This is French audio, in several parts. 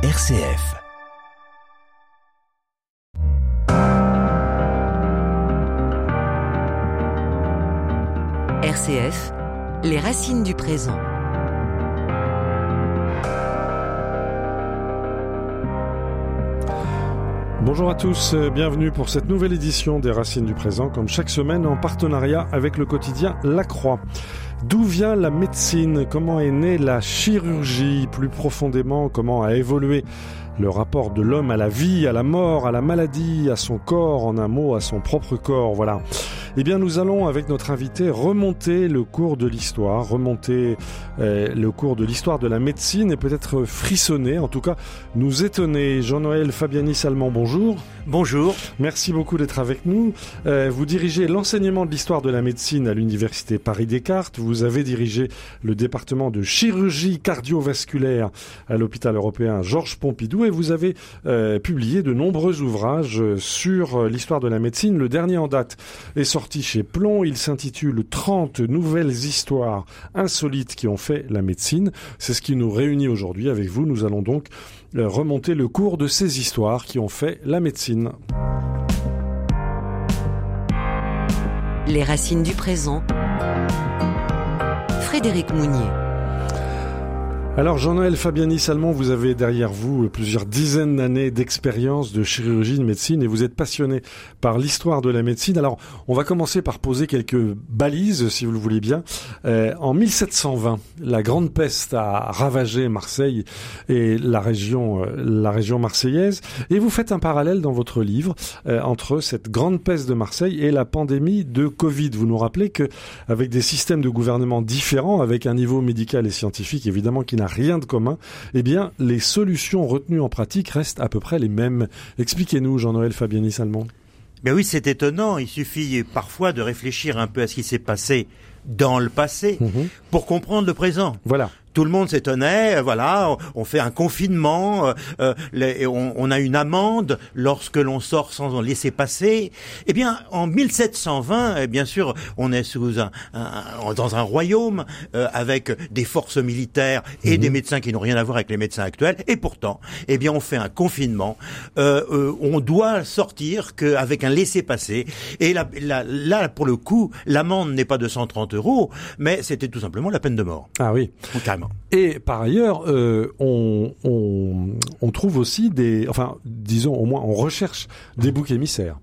RCF. RCF, les racines du présent. Bonjour à tous, euh, bienvenue pour cette nouvelle édition des Racines du Présent, comme chaque semaine en partenariat avec le quotidien La Croix. D'où vient la médecine? Comment est née la chirurgie Plus profondément, comment a évolué le rapport de l'homme à la vie, à la mort, à la maladie, à son corps, en un mot, à son propre corps, voilà. Eh bien, nous allons, avec notre invité, remonter le cours de l'histoire, remonter euh, le cours de l'histoire de la médecine et peut-être frissonner, en tout cas, nous étonner. Jean-Noël Fabiani-Salmon, bonjour. Bonjour. Merci beaucoup d'être avec nous. Euh, vous dirigez l'enseignement de l'histoire de la médecine à l'Université Paris-Descartes. Vous avez dirigé le département de chirurgie cardiovasculaire à l'hôpital européen Georges Pompidou et vous avez euh, publié de nombreux ouvrages sur l'histoire de la médecine. Le dernier en date est sorti chez Plomb. Il s'intitule 30 nouvelles histoires insolites qui ont fait la médecine. C'est ce qui nous réunit aujourd'hui avec vous. Nous allons donc euh, remonter le cours de ces histoires qui ont fait la médecine. Les racines du présent. Frédéric Mounier. Alors Jean-Noël Fabiani-Salmon, vous avez derrière vous plusieurs dizaines d'années d'expérience de chirurgie, de médecine, et vous êtes passionné par l'histoire de la médecine. Alors on va commencer par poser quelques balises, si vous le voulez bien. Euh, en 1720, la grande peste a ravagé Marseille et la région, euh, la région marseillaise, et vous faites un parallèle dans votre livre euh, entre cette grande peste de Marseille et la pandémie de Covid. Vous nous rappelez que avec des systèmes de gouvernement différents, avec un niveau médical et scientifique évidemment qui n'a rien de commun, eh bien, les solutions retenues en pratique restent à peu près les mêmes. Expliquez-nous, Jean-Noël Fabiani-Salmon. Ben oui, c'est étonnant. Il suffit parfois de réfléchir un peu à ce qui s'est passé dans le passé Mhm. pour comprendre le présent. Voilà. Tout le monde s'étonnait, euh, voilà, on on fait un confinement, euh, euh, les- on, on a une amende lorsque l'on sort sans en laisser passer. Eh bien, en 1720, eh bien sûr, on est sous un, un- dans un royaume euh, avec des forces militaires et des médecins qui n'ont rien à voir avec les médecins actuels. Et pourtant, eh bien, on fait un confinement. Euh, euh, on doit sortir qu'avec un laisser-passer. Et là, là, là, pour le coup, l'amende n'est pas de 130 euros, mais c'était tout simplement la peine de mort. Ah oui. Carrément. Et par ailleurs, euh, on, on, on trouve aussi des, enfin, disons au moins, on recherche des boucs émissaires.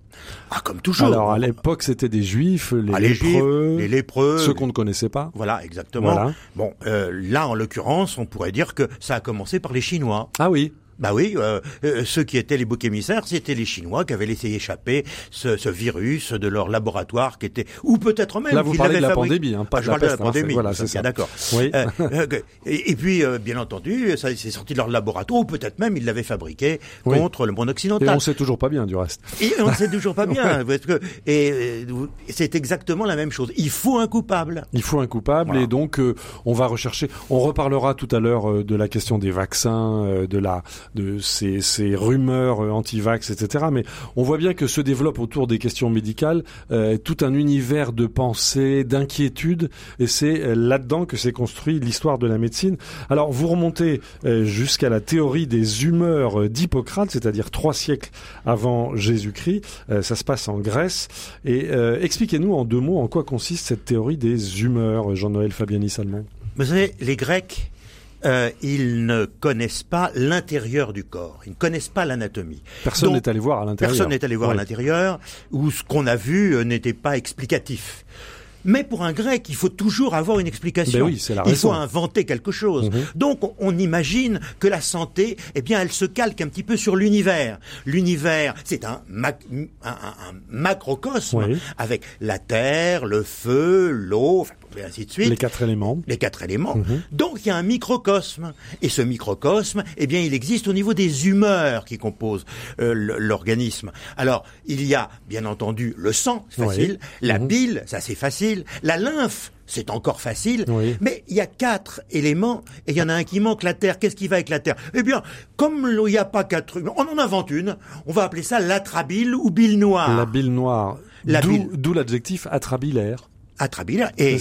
Ah, comme toujours. Alors à l'époque, c'était des juifs, les Ah, lépreux, les lépreux. ceux qu'on ne connaissait pas. Voilà, exactement. Voilà. Bon, euh, là, en l'occurrence, on pourrait dire que ça a commencé par les Chinois. Ah oui. Bah oui, euh, euh, ceux qui étaient les boucs émissaires, c'était les Chinois qui avaient laissé échapper ce, ce virus de leur laboratoire qui était, ou peut-être même Là, vous parlez de la fabriqué. pandémie, hein, pas Ah, de je la parle de la peste, hein, pandémie. voilà, c'est ça. D'accord. Oui. Euh, euh, et, et puis, euh, bien entendu, ça c'est sorti de leur laboratoire, ou peut-être même ils l'avaient fabriqué Oui. contre le monde Et occidental. on sait toujours pas bien du reste. Et on ne sait toujours pas bien. parce que, et c'est exactement la même chose. Il faut un coupable. Il faut un coupable Voilà. et donc on va rechercher. On reparlera tout à l'heure de la question des vaccins, de la de ces, ces rumeurs euh, anti-vax, etc. Mais on voit bien que se développe autour des questions médicales euh, tout un univers de pensée, d'inquiétude, et c'est euh, là-dedans que s'est construit l'histoire de la médecine. Alors vous remontez jusqu'à la théorie des humeurs d'Hippocrate, c'est-à-dire trois siècles avant Jésus-Christ. Ça se passe en Grèce. Et expliquez-nous en deux mots en quoi consiste cette théorie des humeurs, Jean-Noël Fabiani-Salmon. Vous savez, les Grecs, euh, ils ne connaissent pas l'intérieur du corps. Ils ne connaissent pas l'anatomie. Personne n'est allé voir à l'intérieur. Personne n'est allé voir à l'intérieur, où ce qu'on a vu euh, n'était pas explicatif. Mais pour un grec, il faut toujours avoir une explication. Ben oui, c'est la il faut inventer quelque chose. Mhm. Donc, on, imagine que la santé, eh bien, elle se calque un petit peu sur l'univers. L'univers, c'est un, mac- un- un- un macrocosme Oui. avec la terre, le feu, l'eau, enfin, et ainsi de suite Les quatre éléments. les quatre éléments. Mhm. Donc il y a un microcosme. Et ce microcosme, eh bien, il existe au niveau des humeurs qui composent euh, l'organisme. Alors, il y a, bien entendu, le sang, c'est Oui. facile. La Mhm. bile, ça c'est facile. La lymphe, c'est encore facile. Oui. Mais il y a quatre éléments et il y en a un qui manque, la terre. Qu'est-ce qui va avec la terre? Eh bien, comme il n'y a pas quatre, on en invente une. On va appeler ça l'atrabile ou bile noire. La bile noire. D'où l'adjectif atrabilaire. Atrabilaire. Et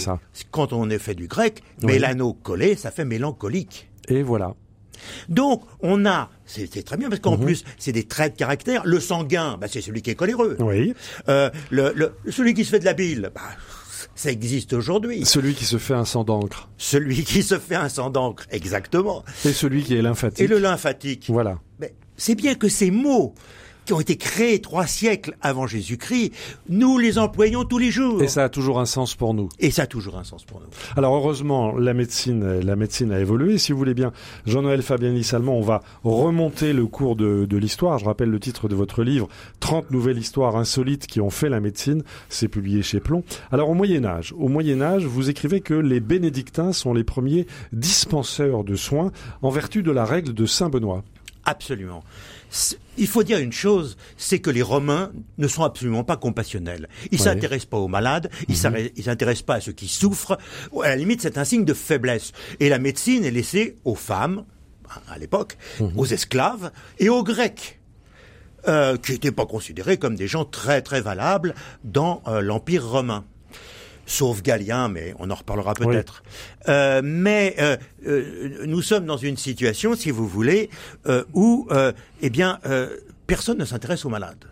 quand on est fait du grec, Oui. mélano collé, ça fait mélancolique. Et voilà. Donc, on a, c'est très bien parce qu'en plus, c'est des traits de caractère. Le sanguin, bah, c'est celui qui est coléreux. Oui. Euh, le, le- celui qui se fait de la bile, bah, ça existe aujourd'hui. Celui qui se fait un sang d'encre. Celui qui se fait un sang d'encre, exactement. Et celui qui est lymphatique. Et le lymphatique. Voilà. Mais c'est bien que ces mots qui ont été créés trois siècles avant Jésus-Christ, nous les employons tous les jours. Et ça a toujours un sens pour nous. Et ça a toujours un sens pour nous. Alors heureusement, la médecine, la médecine a évolué. Si vous voulez bien, Jean-Noël Fabianis Allemand, on va remonter le cours de, de l'histoire. Je rappelle le titre de votre livre, 30 nouvelles histoires insolites qui ont fait la médecine. C'est publié chez Plomb. Alors au Moyen Âge, au Moyen Âge, vous écrivez que les bénédictins sont les premiers dispenseurs de soins en vertu de la règle de Saint Benoît. Absolument. Il faut dire une chose, c'est que les Romains ne sont absolument pas compassionnels. Ils Ouais. s'intéressent pas aux malades, ils s'arrêtent- ils s'intéressent pas à ceux qui souffrent. Ou À la limite, c'est un signe de faiblesse. Et la médecine est laissée aux femmes, à l'époque, aux esclaves et aux Grecs. euh, qui n'étaient pas considérés comme des gens très très valables dans euh, l'Empire romain. Sauf Galien, mais on en reparlera peut-être. Euh, mais euh, euh, nous sommes dans une situation, si vous voulez, euh, où, euh, eh bien, euh, personne ne s'intéresse aux malades.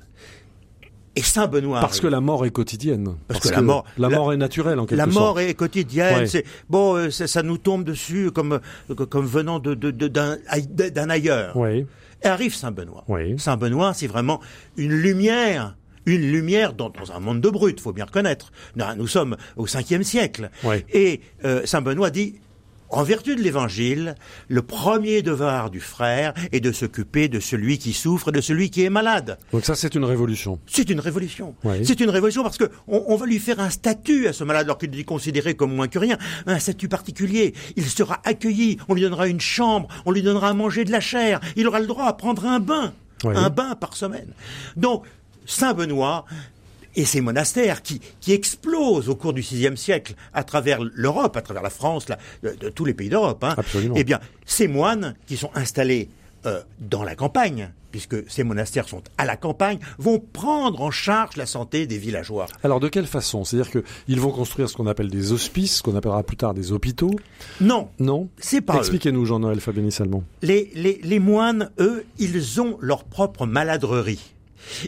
Et Saint Benoît. Parce que la mort est quotidienne. Parce que la mort- la la- mort est naturelle en quelque la sorte. mort est quotidienne. Ouais. C'est bon, ça, ça nous tombe dessus comme comme venant de de- de- d'un d'un ailleurs. Oui. Et arrive Saint Benoît. Oui. Saint Benoît, c'est vraiment une lumière, une lumière dans, dans un monde de brutes, faut bien reconnaître. Nous, nous sommes au cinquième siècle. Oui. Et euh, Saint Benoît dit, en vertu de l'Évangile, le premier devoir du frère est de s'occuper de celui qui souffre, de celui qui est malade. Donc ça, c'est une révolution. C'est une révolution. Oui. C'est une révolution parce que on, on va lui faire un statut à ce malade alors qu'il est considéré comme moins que rien, un statut particulier. Il sera accueilli, on lui donnera une chambre, on lui donnera à manger de la chair, il aura le droit à prendre un bain, Oui. un bain par semaine. Donc Saint Benoît et ces monastères qui, qui explosent au cours du VIe siècle à travers l'Europe, à travers la France, la- de, de tous les pays d'Europe. Hein, Absolument. Eh bien, ces moines qui sont installés euh, dans la campagne, puisque ces monastères sont à la campagne, vont prendre en charge la santé des villageois. Alors de quelle façon? C'est-à-dire qu'ils vont construire ce qu'on appelle des hospices, ce qu'on appellera plus tard des hôpitaux? Non, Non? C'est pas. Expliquez-nous, Jean-Noël Fabianis Allemand. Les, les, les moines, eux, ils ont leur propre maladrerie.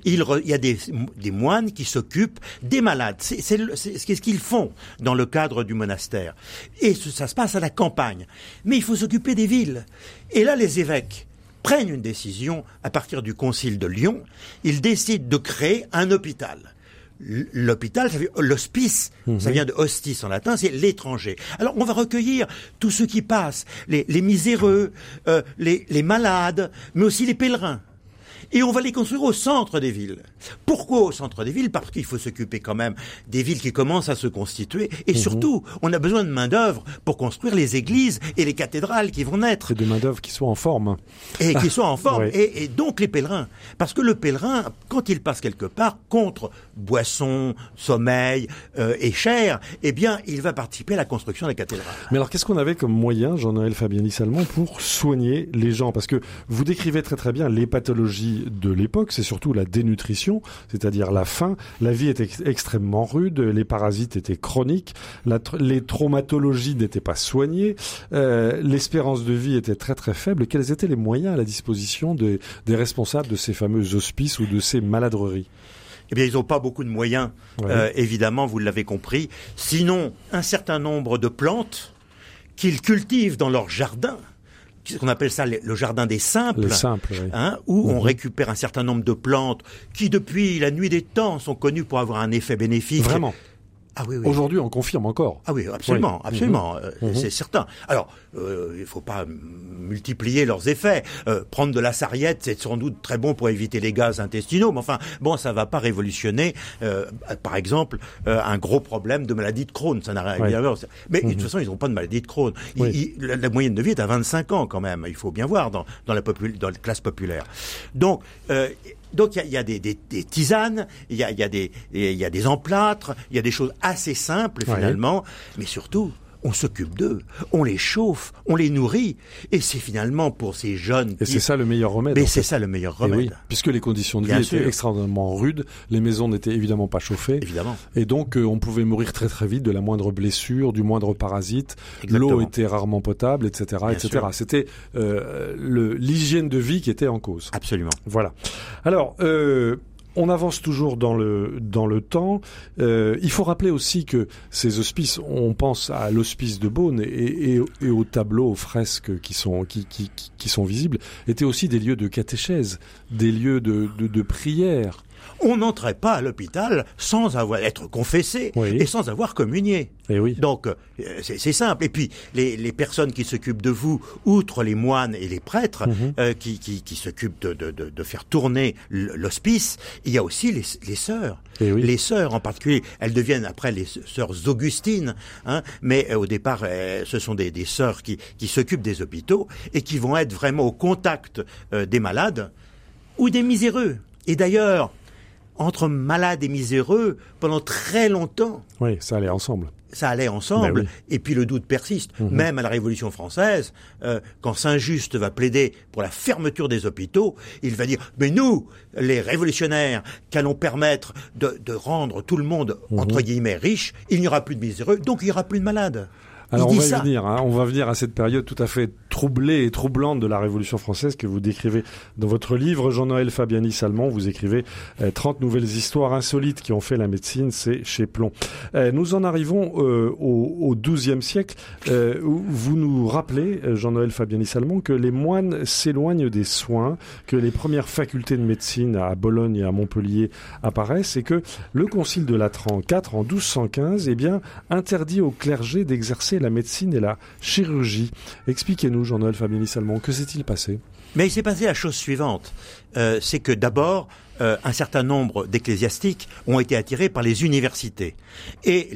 Il, re- il y a des, des moines qui s'occupent des malades. C'est ce qu'ils font dans le cadre du monastère. Et ça se passe à la campagne. Mais il faut s'occuper des villes. Et là, les évêques prennent une décision à partir du concile de Lyon. Ils décident de créer un hôpital. L'hôpital, ça veut l'hospice, ça vient de hostis en latin, c'est l'étranger. Alors on va recueillir tous ceux qui passent, les, les miséreux, euh, les, les malades, mais aussi les pèlerins. Et on va les construire au centre des villes. Pourquoi au centre des villes? Parce qu'il faut s'occuper quand même des villes qui commencent à se constituer. Et surtout, on a besoin de main-d'œuvre pour construire les églises et les cathédrales qui vont naître C'est des main-d'œuvre qui soient en forme. et qui soient en forme. Et, et donc les pèlerins. Parce que le pèlerin, quand il passe quelque part, contre boisson, sommeil euh, et chair, eh bien, il va participer à la construction des cathédrales. Mais alors, qu'est-ce qu'on avait comme moyen, Jean-Noël Fabianis Allemand, pour soigner les gens? Parce que vous décrivez très très bien les pathologies de l'époque, c'est surtout la dénutrition, c'est-à-dire la faim. La vie était ex- extrêmement rude, les parasites étaient chroniques, les traumatologies n'étaient pas soignées, euh, l'espérance de vie était très très faible. Quels étaient les moyens à la disposition des, des responsables de ces fameux hospices ou de ces maladreries? Eh bien, ils n'ont pas beaucoup de moyens, Ouais. euh, évidemment, vous l'avez compris. Sinon, un certain nombre de plantes qu'ils cultivent dans leur jardin, qu'on appelle ça le jardin des simples. Oui. hein, où on Mhm. récupère un certain nombre de plantes qui, depuis la nuit des temps, sont connues pour avoir un effet bénéfique. Vraiment. Ah oui, oui. Aujourd'hui, on confirme encore. Ah oui, absolument, Oui. absolument, euh, Mhm. c'est certain. Alors, euh, il faut pas multiplier leurs effets. Euh, prendre de la sarriette, c'est sans doute très bon pour éviter les gaz intestinaux, mais enfin, bon, ça va pas révolutionner, euh, par exemple, euh, un gros problème de maladie de Crohn. Ça n'a rien à voir. Mais de toute façon, ils n'ont pas de maladie de Crohn. Ils- Oui. ils- la, la moyenne de vie est à 25 ans quand même. Il faut bien voir dans, dans la, popul- dans la classe populaire. Donc, euh, donc il y a, il y a des, des- des tisanes, il y a, il y a des, il y a des emplâtres, il y a des choses assez simples finalement, mais surtout, on s'occupe d'eux, on les chauffe, on les nourrit, et c'est finalement pour ces jeunes. Et c'est ça le meilleur remède. Mais c'est ça le meilleur remède. Oui, puisque les conditions de vie étaient extrêmement rudes, les maisons n'étaient évidemment pas chauffées. Évidemment. Et donc euh, on pouvait mourir très très vite de la moindre blessure, du moindre parasite. L'eau était rarement potable, etc., etc. C'était euh, l'hygiène de vie qui était en cause. Absolument. Voilà. Alors. Euh, on avance toujours dans le dans le temps. Euh, il faut rappeler aussi que ces hospices, on pense à l'hospice de Beaune et, aux tableaux, aux fresques qui sont qui, qui, qui, sont visibles, étaient aussi des lieux de catéchèse, des lieux de, de, de prière. On n'entrait pas à l'hôpital sans avoir être confessé et sans avoir communié. Et eh oui. Donc euh, c'est simple. Et puis les, les personnes qui s'occupent de vous, outre les moines et les prêtres mhm. euh, qui, qui, qui s'occupent de, de, de, de, faire tourner l'hospice, il y a aussi les, les sœurs. Et eh oui. Les sœurs en particulier, elles deviennent après les sœurs Augustines, hein, mais euh, au départ ce sont des, des sœurs qui, qui s'occupent des hôpitaux et qui vont être vraiment au contact des malades ou des miséreux. Et d'ailleurs, entre malades et miséreux pendant très longtemps. Oui, ça allait ensemble. Ça allait ensemble, ben et puis le doute persiste. Mhm. Même à la Révolution française, euh, quand Saint-Just va plaider pour la fermeture des hôpitaux, il va dire mais nous, les révolutionnaires, qu'allons permettre de, de, rendre tout le monde mhm. entre guillemets riche, il n'y aura plus de miséreux, donc il n'y aura plus de malades. Alors on va y venir, hein. on va venir à cette période tout à fait troublée et troublante de la Révolution française que vous décrivez dans votre livre. Jean-Noël Fabiani Salmon, vous écrivez 30 euh, nouvelles histoires insolites qui ont fait la médecine, c'est chez Plomb. Euh, nous en arrivons euh, au, XIIe siècle. où vous nous rappelez, Jean-Noël Fabiani Salmon, que les moines s'éloignent des soins, que les premières facultés de médecine à Bologne et à Montpellier apparaissent et que le Concile de Latran IV en 1215 eh bien, interdit au clergé d'exercer la médecine et la chirurgie. Expliquez-nous, Jean-Noël Fabiani Salmon, que s'est-il passé? Mais il s'est passé la chose suivante. Euh, c'est que d'abord, euh, un certain nombre d'ecclésiastiques ont été attirés par les universités. Et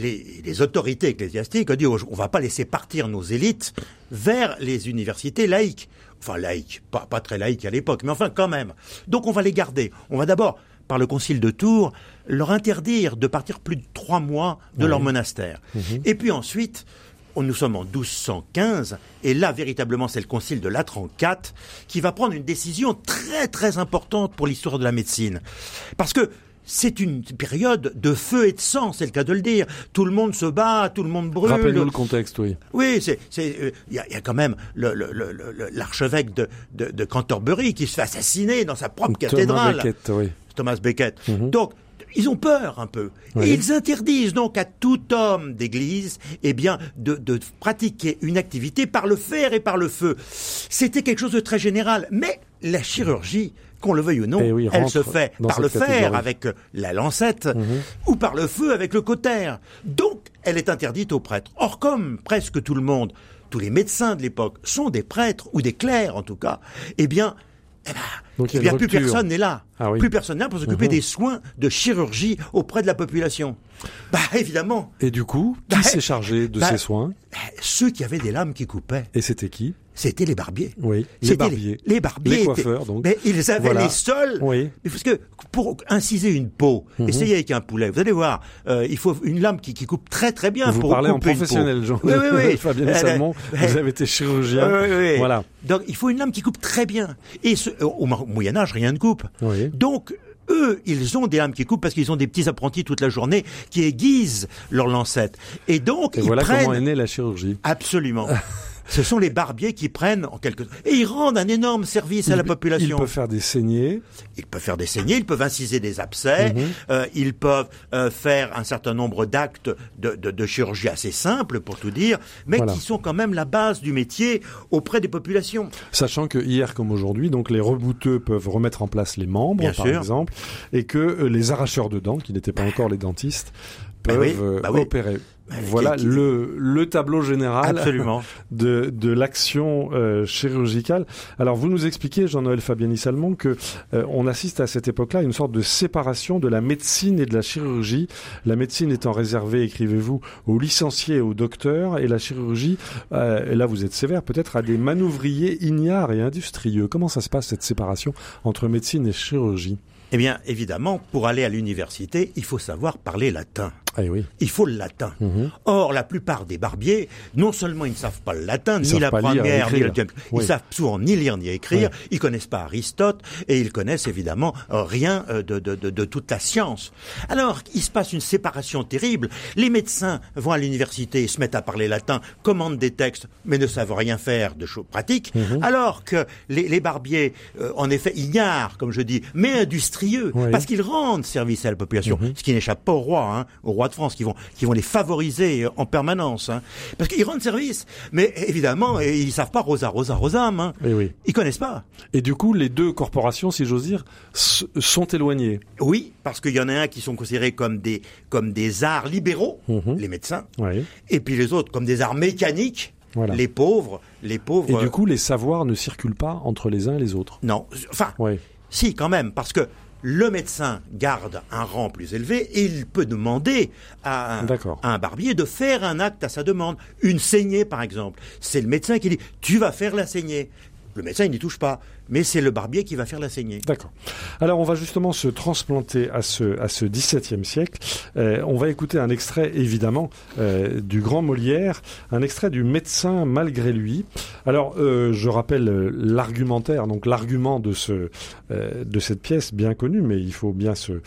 les, autorités ecclésiastiques ont dit, on ne va pas laisser partir nos élites vers les universités laïques. Enfin, laïques, pas, pas très laïques à l'époque, mais enfin quand même. Donc on va les garder. On va d'abord par le concile de Tours, leur interdire de partir plus de trois mois de leur monastère. Mhm. Et puis ensuite, nous sommes en 1215, et là, véritablement, c'est le concile de Latran IV qui va prendre une décision très très importante pour l'histoire de la médecine. Parce que c'est une période de feu et de sang, c'est le cas de le dire. Tout le monde se bat, tout le monde brûle. Rappelez-nous le contexte, oui. Oui, c'est, euh, il y, a, quand même l'archevêque de, de, Canterbury qui se fait assassiner dans sa propre cathédrale. Thomas Becket, oui. Thomas Becket. Mhm. Donc, ils ont peur un peu. Et ils interdisent donc à tout homme d'église, eh bien, de, de, pratiquer une activité par le fer et par le feu. C'était quelque chose de très général. Mais la chirurgie, qu'on le veuille ou non, eh elle se fait par le fer avec la lancette mhm. ou par le feu avec le cotère. Donc, elle est interdite aux prêtres. Or, comme presque tout le monde, tous les médecins de l'époque sont des prêtres ou des clercs en tout cas, eh bien, eh ben, Donc, il plus personne n'est là. Ah plus personne n'est là pour s'occuper mhm. des soins de chirurgie auprès de la population. Bah évidemment. Et du coup, qui bah, s'est chargé de bah, ces soins? Ceux qui avaient des lames qui coupaient. Et c'était qui? C'était les barbiers. Oui, les barbiers. Les, barbiers. Les coiffeurs, donc. Mais ils avaient les seuls. Oui. Parce que pour inciser une peau, mhm. essayez avec un poulet. Vous allez voir, euh, il faut une lame qui, qui, coupe très très bien. Vous pour parlez en professionnel, Jean. Oui, oui, oui. Fabien euh, Salmon, vous avez été chirurgien. Oui, oui, Voilà. Donc il faut une lame qui coupe très bien. Et ce, au Moyen Âge, rien ne coupe. Oui. Donc eux, ils ont des lames qui coupent parce qu'ils ont des petits apprentis toute la journée qui aiguisent leurs lancettes. Et donc, Et ils voilà prennent... comment est née la chirurgie. Absolument. Ce sont les barbiers qui prennent en quelque et ils rendent un énorme service à la population. Ils peuvent faire des saignées. Ils peuvent faire des saignées, ils peuvent inciser des abcès, mhm. euh, ils peuvent euh, faire un certain nombre d'actes de, de, de, chirurgie assez simples pour tout dire, mais qui sont quand même la base du métier auprès des populations. Sachant que hier comme aujourd'hui, donc les rebouteux peuvent remettre en place les membres, par exemple, et que euh, les arracheurs de dents, qui n'étaient pas encore les dentistes, bah peuvent bah opérer. Voilà le, le tableau général Absolument. de, de l'action euh, chirurgicale. Alors vous nous expliquez, Jean-Noël Fabiani Salmon, que euh, on assiste à cette époque-là à une sorte de séparation de la médecine et de la chirurgie. La médecine étant réservée, écrivez-vous, aux licenciés et aux docteurs, et la chirurgie, euh, et là vous êtes sévère, peut-être à des manouvriers ignares et industrieux. Comment ça se passe cette séparation entre médecine et chirurgie? Eh bien, évidemment, pour aller à l'université, il faut savoir parler latin. Oui. Il faut le latin. Mhm. Or, la plupart des barbiers, non seulement ils ne savent pas le latin, Ils ni la première, ni le écrire. ils savent souvent ni lire ni écrire, ils connaissent pas Aristote, et ils connaissent évidemment euh, rien euh, de, de, de, de toute la science. Alors, il se passe une séparation terrible. Les médecins vont à l'université, se mettent à parler latin, commandent des textes, mais ne savent rien faire de choses pratiques, Mhm. alors que les, les barbiers, euh, en effet, ignares, comme je dis, mais industrieux, parce qu'ils rendent service à la population, Mhm. ce qui n'échappe pas au roi, hein, au roi de France, qui vont, qui vont les favoriser en permanence, hein, parce qu'ils rendent service. Mais évidemment, ils savent pas rosa, rosa, rosam, hein. Eh oui. ils connaissent pas. Et du coup, les deux corporations, si j'ose dire, sont éloignées. Oui, parce qu'il y en a un qui sont considérés comme des, comme des arts libéraux, Mhm. les médecins, Oui. et puis les autres comme des arts mécaniques, Voilà. les pauvres, les pauvres. Et du coup, les savoirs ne circulent pas entre les uns et les autres. non, enfin, Oui. Si, quand même, parce que le médecin garde un rang plus élevé et il peut demander à un, D'accord. à un barbier de faire un acte à sa demande. Une saignée, par exemple. C'est le médecin qui dit Tu vas faire la saignée. Le médecin, il n'y touche pas, mais c'est le barbier qui va faire la saignée. D'accord. Alors, on va justement se transplanter à ce, à ce XVIIe siècle. Euh, on va écouter un extrait, évidemment, euh, du grand Molière, un extrait du médecin malgré lui. Alors, euh, je rappelle euh, l'argumentaire, donc l'argument de, ce, euh, de cette pièce bien connue, mais il faut bien se,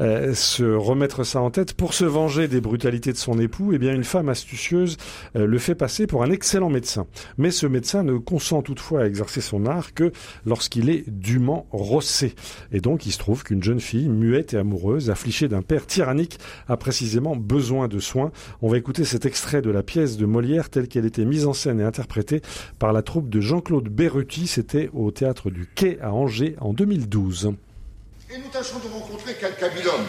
euh, se remettre ça en tête. Pour se venger des brutalités de son époux, eh bien, une femme astucieuse le fait passer pour un excellent médecin. Mais ce médecin ne consent toutefois à exercer son art que lorsqu'il est dûment rossé. Et donc, il se trouve qu'une jeune fille, muette et amoureuse, affligée d'un père tyrannique, a précisément besoin de soins. On va écouter cet extrait de la pièce de Molière telle qu'elle était mise en scène et interprétée par la troupe de Jean-Claude Berruti. C'était au théâtre du Quai à Angers en 2012. Et nous tâcherons de rencontrer quelque habile homme,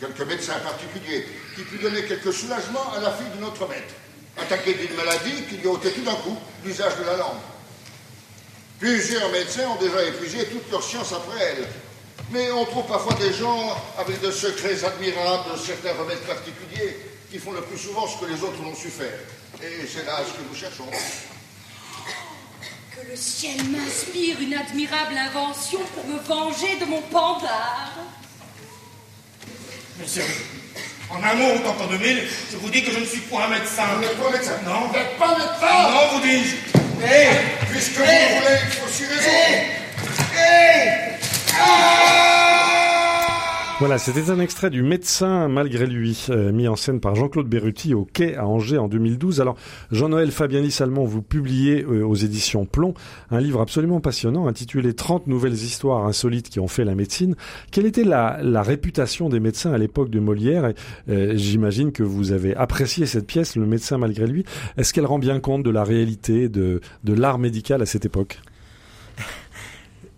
quelque médecin particulier, qui put donner quelque soulagement à la fille de notre maître, attaquée d'une maladie qui lui ôté tout d'un coup l'usage de la langue. Plusieurs médecins ont déjà épuisé toute leur science après elle. Mais on trouve parfois des gens avec de secrets admirables de certains remèdes particuliers qui font le plus souvent ce que les autres n'ont su faire. Et c'est là ce que nous cherchons. Que le ciel m'inspire une admirable invention pour me venger de mon pandard. Monsieur, en un mot autant qu'en deux mille, je vous dis que je ne suis point un médecin. Vous n'êtes pas médecin Non. Vous n'êtes pas médecin Non, vous dis-je. Hé Puisque vous le voulez, il faut aussi raison. Voilà, c'était un extrait du médecin malgré lui, euh, mis en scène par Jean-Claude Berruti au Quai à Angers en 2012. Alors, Jean-Noël Fabianis Allemand, vous publiez euh, aux éditions Plomb un livre absolument passionnant intitulé 30 nouvelles histoires insolites qui ont fait la médecine. Quelle était la, la réputation des médecins à l'époque de Molière? Euh, J'imagine que vous avez apprécié cette pièce, Le médecin malgré lui. Est-ce qu'elle rend bien compte de la réalité de, de l'art médical à cette époque?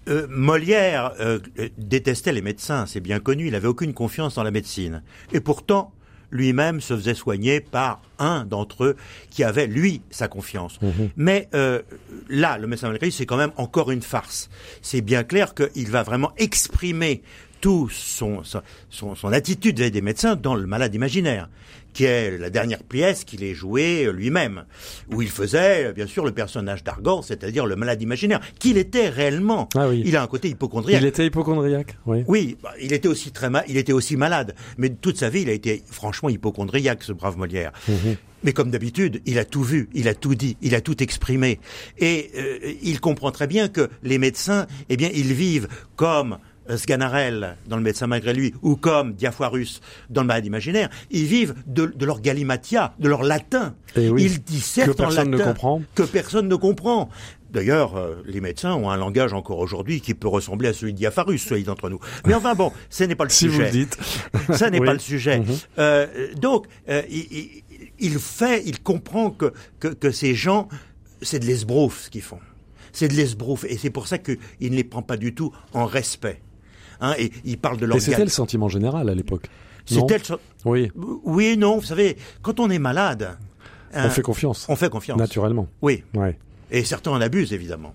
Euh, Molière euh, détestait les médecins, c'est bien connu, il n'avait aucune confiance dans la médecine. Et pourtant, lui-même se faisait soigner par un d'entre eux qui avait, lui, sa confiance. Mais euh, là, le médecin malgré lui, c'est quand même encore une farce. C'est bien clair qu'il va vraiment exprimer tout son, son, son, son attitude vis-à-vis des médecins dans le malade imaginaire, qui est la dernière pièce qu'il ait jouée euh, lui-même, où il faisait, euh, bien sûr, le personnage d'Argan, c'est-à-dire le malade imaginaire, qu'il était réellement. Ah oui. Il a un côté hypochondriaque. Il était hypochondriaque, oui. Oui, bah, il était aussi très ma- il était aussi malade, mais toute sa vie, il a été franchement hypochondriaque, ce brave Molière. Mais comme d'habitude, il a tout vu, il a tout dit, il a tout exprimé, et euh, il comprend très bien que les médecins, eh bien, ils vivent comme Sganarelle dans le médecin malgré lui, ou comme Diafoirus dans le malade imaginaire, ils vivent de, de leur galimatia, de leur latin. Eh oui, ils dissertent que en ne latin, comprend. que personne ne comprend. D'ailleurs, euh, les médecins ont un langage encore aujourd'hui qui peut ressembler à celui de Diaphorus, soyez d'entre nous. Mais enfin bon, ce n'est pas le Si vous sujet. le dites. Ça n'est Oui. pas le sujet. Mhm. Euh, donc, euh, il fait, il comprend que, que, que ces gens, c'est de l'esbrouf ce qu'ils font. C'est de l'esbrouf. Et c'est pour ça qu'il ne les prend pas du tout en respect. Hein, et il parle de leur Et c'était le sentiment général à l'époque. C'était le Oui, Oui et non, vous savez, quand on est malade, on hein, fait confiance. on fait confiance. Naturellement. Oui. Ouais. Et certains en abusent, évidemment.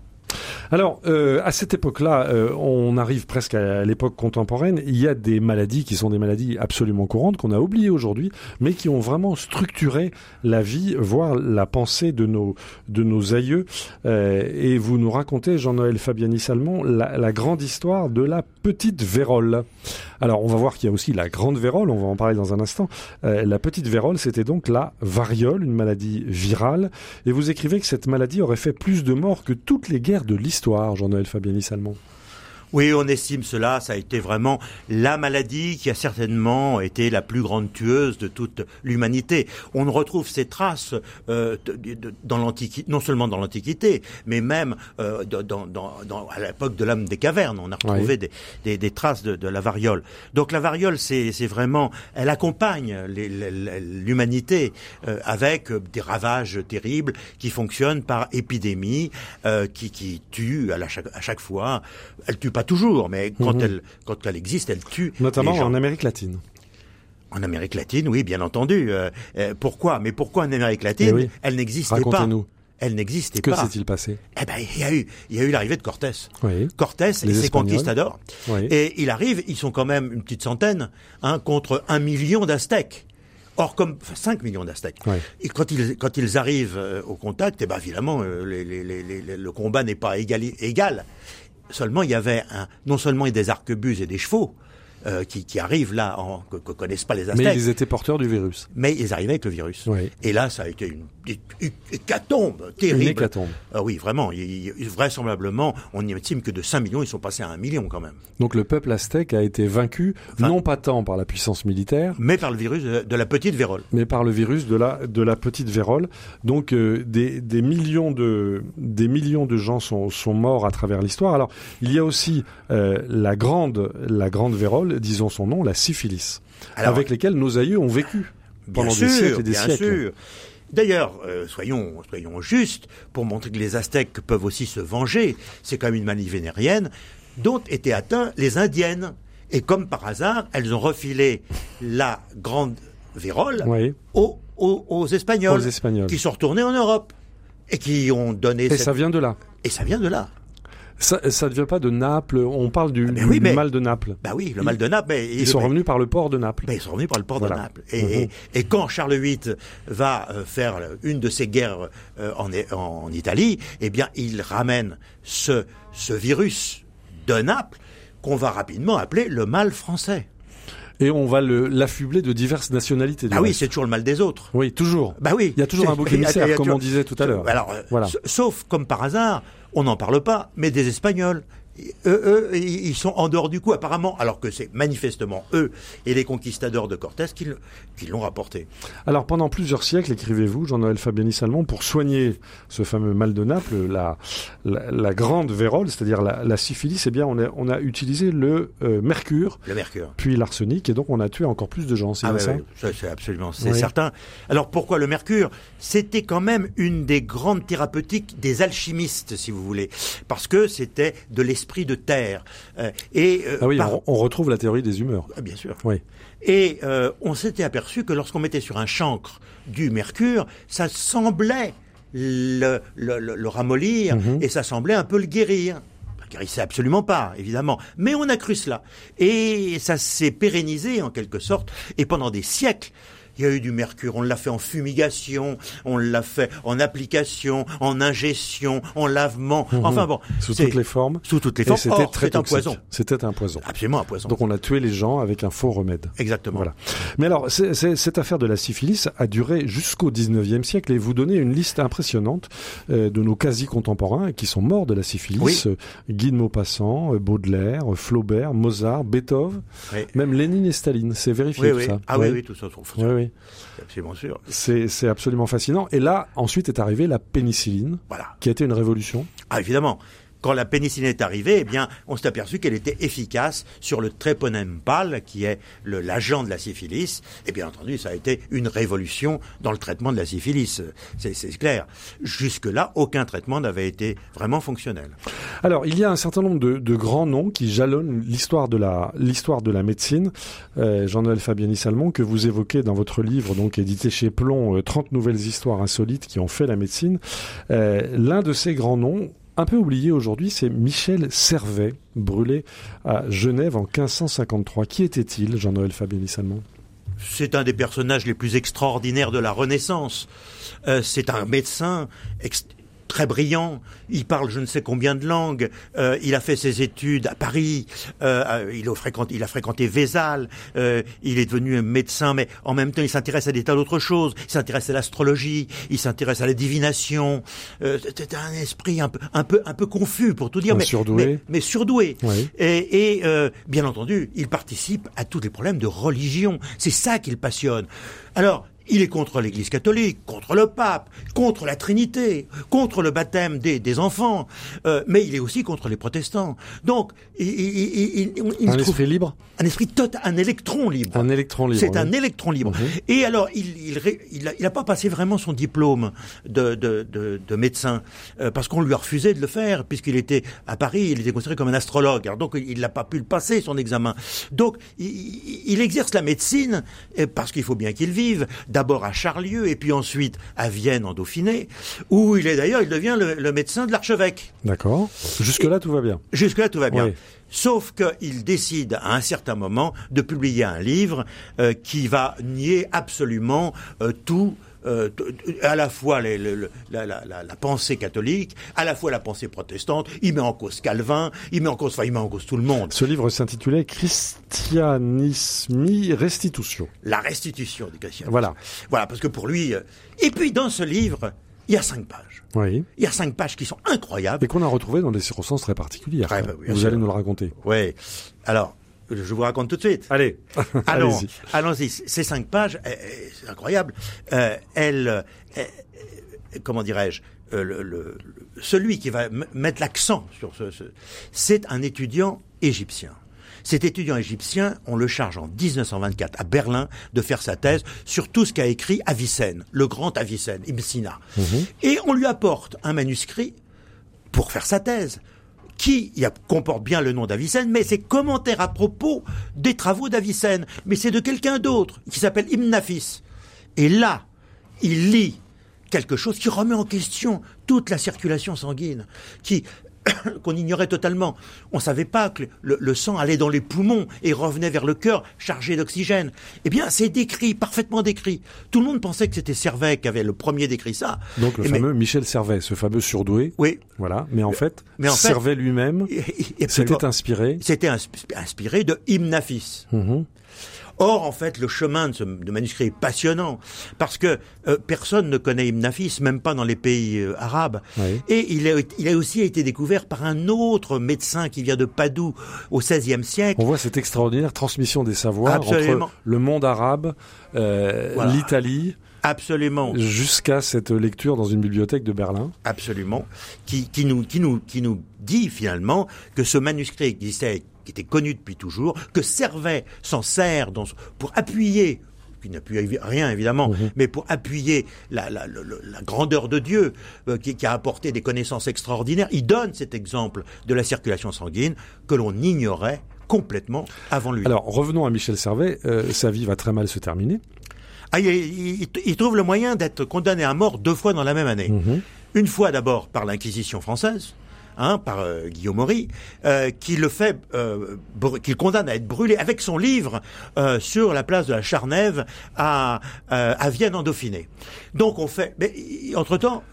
Alors, euh, à cette époque-là, euh, on arrive presque à l'époque contemporaine. Il y a des maladies qui sont des maladies absolument courantes qu'on a oubliées aujourd'hui, mais qui ont vraiment structuré la vie, voire la pensée de nos de nos aïeux. Euh, et vous nous racontez, Jean-Noël Fabiani Salmon, la, la grande histoire de la petite vérole. Alors, on va voir qu'il y a aussi la grande vérole. On va en parler dans un instant. Euh, la petite vérole, c'était donc la variole, une maladie virale. Et vous écrivez que cette maladie aurait fait plus de morts que toutes les guerres de l'histoire, Jean-Noël Fabiani Salmon. Oui, on estime cela. Ça a été vraiment la maladie qui a certainement été la plus grande tueuse de toute l'humanité. On retrouve ces traces euh, de- de- dans l'antiquité, non seulement dans l'antiquité, mais même euh, dans, dans- dans- à l'époque de l'homme des cavernes. On a retrouvé Oui. des, des- des traces de, de la variole. Donc la variole, c'est vraiment, elle accompagne l'humanité euh, avec euh, des ravages terribles qui fonctionnent par épidémie, euh, qui, qui tuent à, la à chaque fois. Elle tue pas toujours, mais quand Mhm. elle quand elle existe, elle tue. Notamment les gens. en Amérique latine. En Amérique latine, oui, bien entendu. Euh, euh, pourquoi? Mais pourquoi en Amérique latine Eh oui. Elle n'existait pas? Racontez-nous. Elle n'existait Que pas. s'est-il passé? Eh ben, il y a eu, il y a eu l'arrivée de Cortés. Oui. Cortés et Les ses Espagnols. conquistadors. Oui. Et il arrive, ils sont quand même une petite centaine, hein, contre un million d'Aztèques. Or, comme enfin, 5 millions d'Aztèques. Oui. Et quand ils, quand ils arrivent euh, au contact, eh ben, évidemment, euh, les- les- les- les- le combat n'est pas égali- égal. Seulement, il y avait un, non seulement des arquebuses et des chevaux euh, qui, qui arrivent là, en, que, que connaissent pas les Aztèques, Mais ils étaient porteurs du virus. mais ils arrivaient avec le virus. Oui. Et là, ça a été une, une- hécatombe terrible. Une hécatombe. Ah oui, vraiment. Il- il- vraisemblablement, on estime que de 5 millions, ils sont passés à 1 million quand même. Donc le peuple aztèque a été vaincu, Vain- non pas tant par la puissance militaire, Mais par le virus de, de la petite vérole. mais par le virus de la de la petite vérole. Donc euh, des, des millions de des millions de gens sont sont morts à travers l'histoire. Alors il y a aussi euh, la grande la grande vérole, disons son nom, la syphilis, Alors, avec lesquelles nos aïeux ont vécu pendant sûr, des siècles et des bien siècles. sûr. D'ailleurs, euh, soyons, soyons justes, pour montrer que les Aztèques peuvent aussi se venger, c'est quand même une maladie vénérienne, dont étaient atteints les Indiennes. Et comme par hasard, elles ont refilé la grande vérole Oui. aux, aux- aux Espagnols, Aux Espagnols. qui sont retournés en Europe et qui ont donné Et cette- ça vient de là. et ça vient de là. Ça, ne vient pas de Naples. On parle du, Ah, du- oui, du mais- mal de Naples. Bah oui, le mal de Naples. mais- Ils sont mais- revenus par le port de Naples. ils sont revenus par le port Voilà. de Naples. Et, Mhm. et- et quand Charles VIII va euh, faire une de ses guerres euh, en, en Italie, eh bien, il ramène ce, ce virus de Naples qu'on va rapidement appeler le mal français. Et on va le- l'affubler de diverses nationalités. Ah oui, c'est toujours le mal des autres. Oui, toujours. Bah oui. Il y a toujours un bouc émissaire, comme toujours- on disait tout à l'heure. Alors, euh, Voilà. sauf comme par hasard, on n'en parle pas, mais des Espagnols. Eux, eux, ils sont en dehors du coup apparemment, alors que c'est manifestement eux et les conquistadors de Cortés qui, l'ont rapporté. Alors pendant plusieurs siècles, écrivez-vous, Jean-Noël Fabiani Salmon, pour soigner ce fameux mal de Naples, la, la, la grande vérole, c'est-à-dire la, la syphilis, eh bien on a, on a utilisé le euh, mercure, Le mercure. puis l'arsenic, et donc on a tué encore plus de gens, c'est Ah ouais, ça ouais, ça, c'est absolument, c'est Oui. certain. Alors pourquoi le mercure? C'était quand même une des grandes thérapeutiques des alchimistes, si vous voulez, parce que c'était de de terre. Euh, et euh, Ah oui, par- on, retrouve la théorie des humeurs. Ah, bien sûr. Oui. Et euh, on s'était aperçu que lorsqu'on mettait sur un chancre du mercure, ça semblait le, le, le- le ramollir Mhm. et ça semblait un peu le guérir. Guérissait absolument pas, évidemment. Mais on a cru cela. Et ça s'est pérennisé en quelque sorte. Et pendant des siècles, il y a eu du mercure. On l'a fait en fumigation, on l'a fait en application, en ingestion, en lavement. Enfin bon. Mhm. Sous toutes les formes. Sous toutes les formes. c'était très c'est un toxique. poison. C'était un poison. Absolument un poison. Donc on a tué les gens avec un faux remède. Exactement. Voilà. Mais alors, cette affaire de la syphilis a duré jusqu'au 19e siècle et vous donnez une liste impressionnante euh, de nos quasi-contemporains qui sont morts de la syphilis. Oui. Euh, Guy de Maupassant, euh, Baudelaire, Flaubert, Mozart, Beethoven, Oui. même Lénine et Staline. C'est vérifié Oui, tout ça. Ah oui, oui, tout ça, trouve. Oui, oui. C'est absolument sûr. C'est c'est absolument fascinant. Et là, ensuite est arrivée la pénicilline, Voilà. qui a été une révolution. Ah, évidemment. Quand la pénicilline est arrivée, eh bien, on s'est aperçu qu'elle était efficace sur le tréponème pâle, qui est l'agent de la syphilis. Et bien entendu, ça a été une révolution dans le traitement de la syphilis. C'est clair. Jusque-là, aucun traitement n'avait été vraiment fonctionnel. Alors, il y a un certain nombre de, grands noms qui jalonnent l'histoire de la médecine. Euh, Jean-Noël Fabiani Salmon, que vous évoquez dans votre livre, donc édité chez Plomb, euh, 30 nouvelles histoires insolites qui ont fait la médecine. Euh, L'un de ces grands noms, un peu oublié aujourd'hui, c'est Michel Servet, brûlé à Genève en 1553. Qui était-il, Jean-Noël Salmon C'est un des personnages les plus extraordinaires de la Renaissance. Euh, c'est un médecin très brillant. Il parle je ne sais combien de langues. Euh, il a fait ses études à Paris. Euh, il, a fréquenté, il a fréquenté Vézal. Euh, il est devenu un médecin, mais en même temps, il s'intéresse à des tas d'autres choses. Il s'intéresse à l'astrologie. Il s'intéresse à la divination. Euh, C'était un esprit un peu, un peu, un peu confus pour tout dire, mais surdoué. mais, mais surdoué. Oui. Et, et, euh, bien entendu, il participe à tous les problèmes de religion. C'est ça qui le passionne. Alors, il est contre l'Église catholique, contre le pape, contre la Trinité, contre le baptême des, des enfants, euh, mais il est aussi contre les protestants. Donc, il, il, il, il- il Un esprit libre un esprit total, un électron libre. Un électron libre. C'est oui. un électron libre. Mhm. Et alors, il il, ré- il, a, il a pas passé vraiment son diplôme de, de, de, de médecin euh, parce qu'on lui a refusé de le faire puisqu'il était à Paris, il était considéré comme un astrologue. Alors donc, il n'a pas pu le passer son examen. Donc, il, il- il exerce la médecine euh, parce qu'il faut bien qu'il vive. D'abord à Charlieu et puis ensuite à Vienne en Dauphiné, où il est d'ailleurs, il devient le, le médecin de l'archevêque. D'accord. Jusque-là, tout va bien. Jusque-là, tout va bien. Oui. Sauf qu'il décide à un certain moment de publier un livre euh, qui va nier absolument euh, tout. Euh, à la fois les- le- le- la, la- la- la pensée catholique, à la fois la pensée protestante, il met en cause Calvin, il met en cause, enfin, il met en cause tout le monde. Ce livre s'intitulait Christianismi Restitutio. La restitution du christianisme. Voilà. Voilà, parce que pour lui. euh, Et puis dans ce livre, il y a cinq pages. Oui. Il y a cinq pages qui sont incroyables. Et qu'on a retrouvé dans des circonstances très particulières. Très, bah, Vous allez nous le raconter. Ouais. Alors, je vous raconte tout de suite. Allez. Alors, Allez-y. allons-y. Ces cinq pages, euh, euh, c'est incroyable. Euh, elles, euh, euh, comment dirais-je, euh, le, le- le- celui qui va m- mettre l'accent sur ce, ce- c'est un étudiant égyptien. Cet étudiant égyptien, on le charge en 1924 à Berlin de faire sa thèse sur tout ce qu'a écrit Avicenne, le grand Avicenne, Ibn Sina. Et on lui apporte un manuscrit pour faire sa thèse qui comporte bien le nom d'Avicenne, mais c'est commentaire à propos des travaux d'Avicenne. Mais c'est de quelqu'un d'autre, qui s'appelle Ibn. Et là, il lit quelque chose qui remet en question toute la circulation sanguine, qui qu'on ignorait totalement. On ne savait pas que le, le sang allait dans les poumons et revenait vers le cœur chargé d'oxygène. Eh bien, c'est décrit, parfaitement décrit. Tout le monde pensait que c'était Servet qui avait le premier décrit ça. Donc le Et mais- fameux Michel Servet, ce fameux surdoué. Oui. Voilà. Mais en fait, Mais en fait- Servet lui-même s'était inspiré. C'était ins- inspiré de Ibn Nafis. Or, en fait, le chemin de ce de manuscrit est passionnant parce que euh, personne ne connaît Ibn Nafis, même pas dans les pays euh, arabes. Oui. Et il a, il a aussi été découvert par un autre médecin qui vient de Padoue au XVIe siècle. On voit cette extraordinaire transmission des savoirs Absolument. entre le monde arabe, euh, Voilà. l'Italie, Absolument, jusqu'à cette lecture dans une bibliothèque de Berlin. absolument, qui, qui nous, qui nous, qui nous dit finalement que ce manuscrit existait, qui était connu depuis toujours, que Servet s'en sert dans, pour appuyer qui n'appuie rien évidemment, Mhm. mais pour appuyer la, grandeur de Dieu euh, qui, qui a apporté des connaissances extraordinaires. Il donne cet exemple de la circulation sanguine que l'on ignorait complètement avant lui. Alors revenons à Michel Servet. Euh, sa vie va très mal se terminer. Ah, il, il- il trouve le moyen d'être condamné à mort deux fois dans la même année. Mhm. Une fois d'abord par l'Inquisition française, par euh, Guillaume Maury, euh, qui le fait, euh, br- qui le condamne à être brûlé avec son livre euh, sur la place de la Charnève à, à Vienne en Dauphiné. Donc on fait, mais entre temps,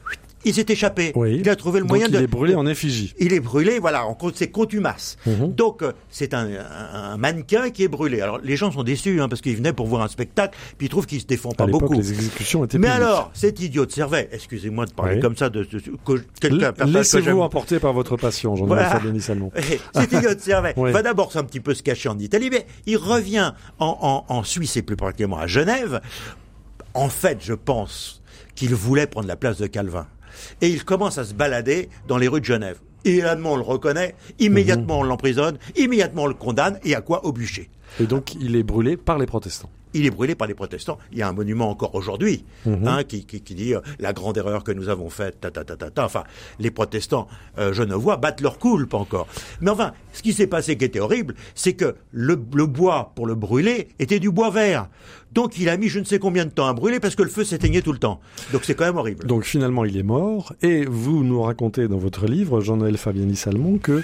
il s'est échappé. Oui. Il a trouvé le Donc moyen il de. est brûlé en effigie. Il est brûlé, voilà, en compte c'est contumace. Mhm. Donc euh, c'est un, un- mannequin qui est brûlé. Alors les gens sont déçus hein, parce qu'ils venaient pour voir un spectacle, puis ils trouvent qu'il se défend pas beaucoup. les exécutions étaient Mais alors, cet idiot de Servet, excusez-moi de parler Oui. comme ça de, de- que quelqu'un, Laissez-vous emporter par votre passion, Jean-Noël Voilà. Cet idiot de Servet Oui. va d'abord un petit peu se cacher en Italie, mais il revient en, en, en Suisse et plus particulièrement à Genève. En fait, je pense qu'il voulait prendre la place de Calvin. Et il commence à se balader dans les rues de Genève. Immédiatement, on le reconnaît, immédiatement, on l'emprisonne, immédiatement, on le condamne, et à quoi Au bûcher. Et donc il est brûlé par les protestants. il est brûlé par les protestants. Il y a un monument encore aujourd'hui Mhm. hein, qui, qui, qui dit euh, la grande erreur que nous avons faite. Ta, ta, ta, ta, ta. Enfin, les protestants euh, genevois battent leur coulpe encore. Mais enfin, ce qui s'est passé qui était horrible, c'est que le, le bois pour le brûler était du bois vert. Donc il a mis je ne sais combien de temps à brûler parce que le feu s'éteignait tout le temps. Donc c'est quand même horrible. Donc finalement, il est mort. Et vous nous racontez dans votre livre, Jean-Noël Fabiani-Salmon, que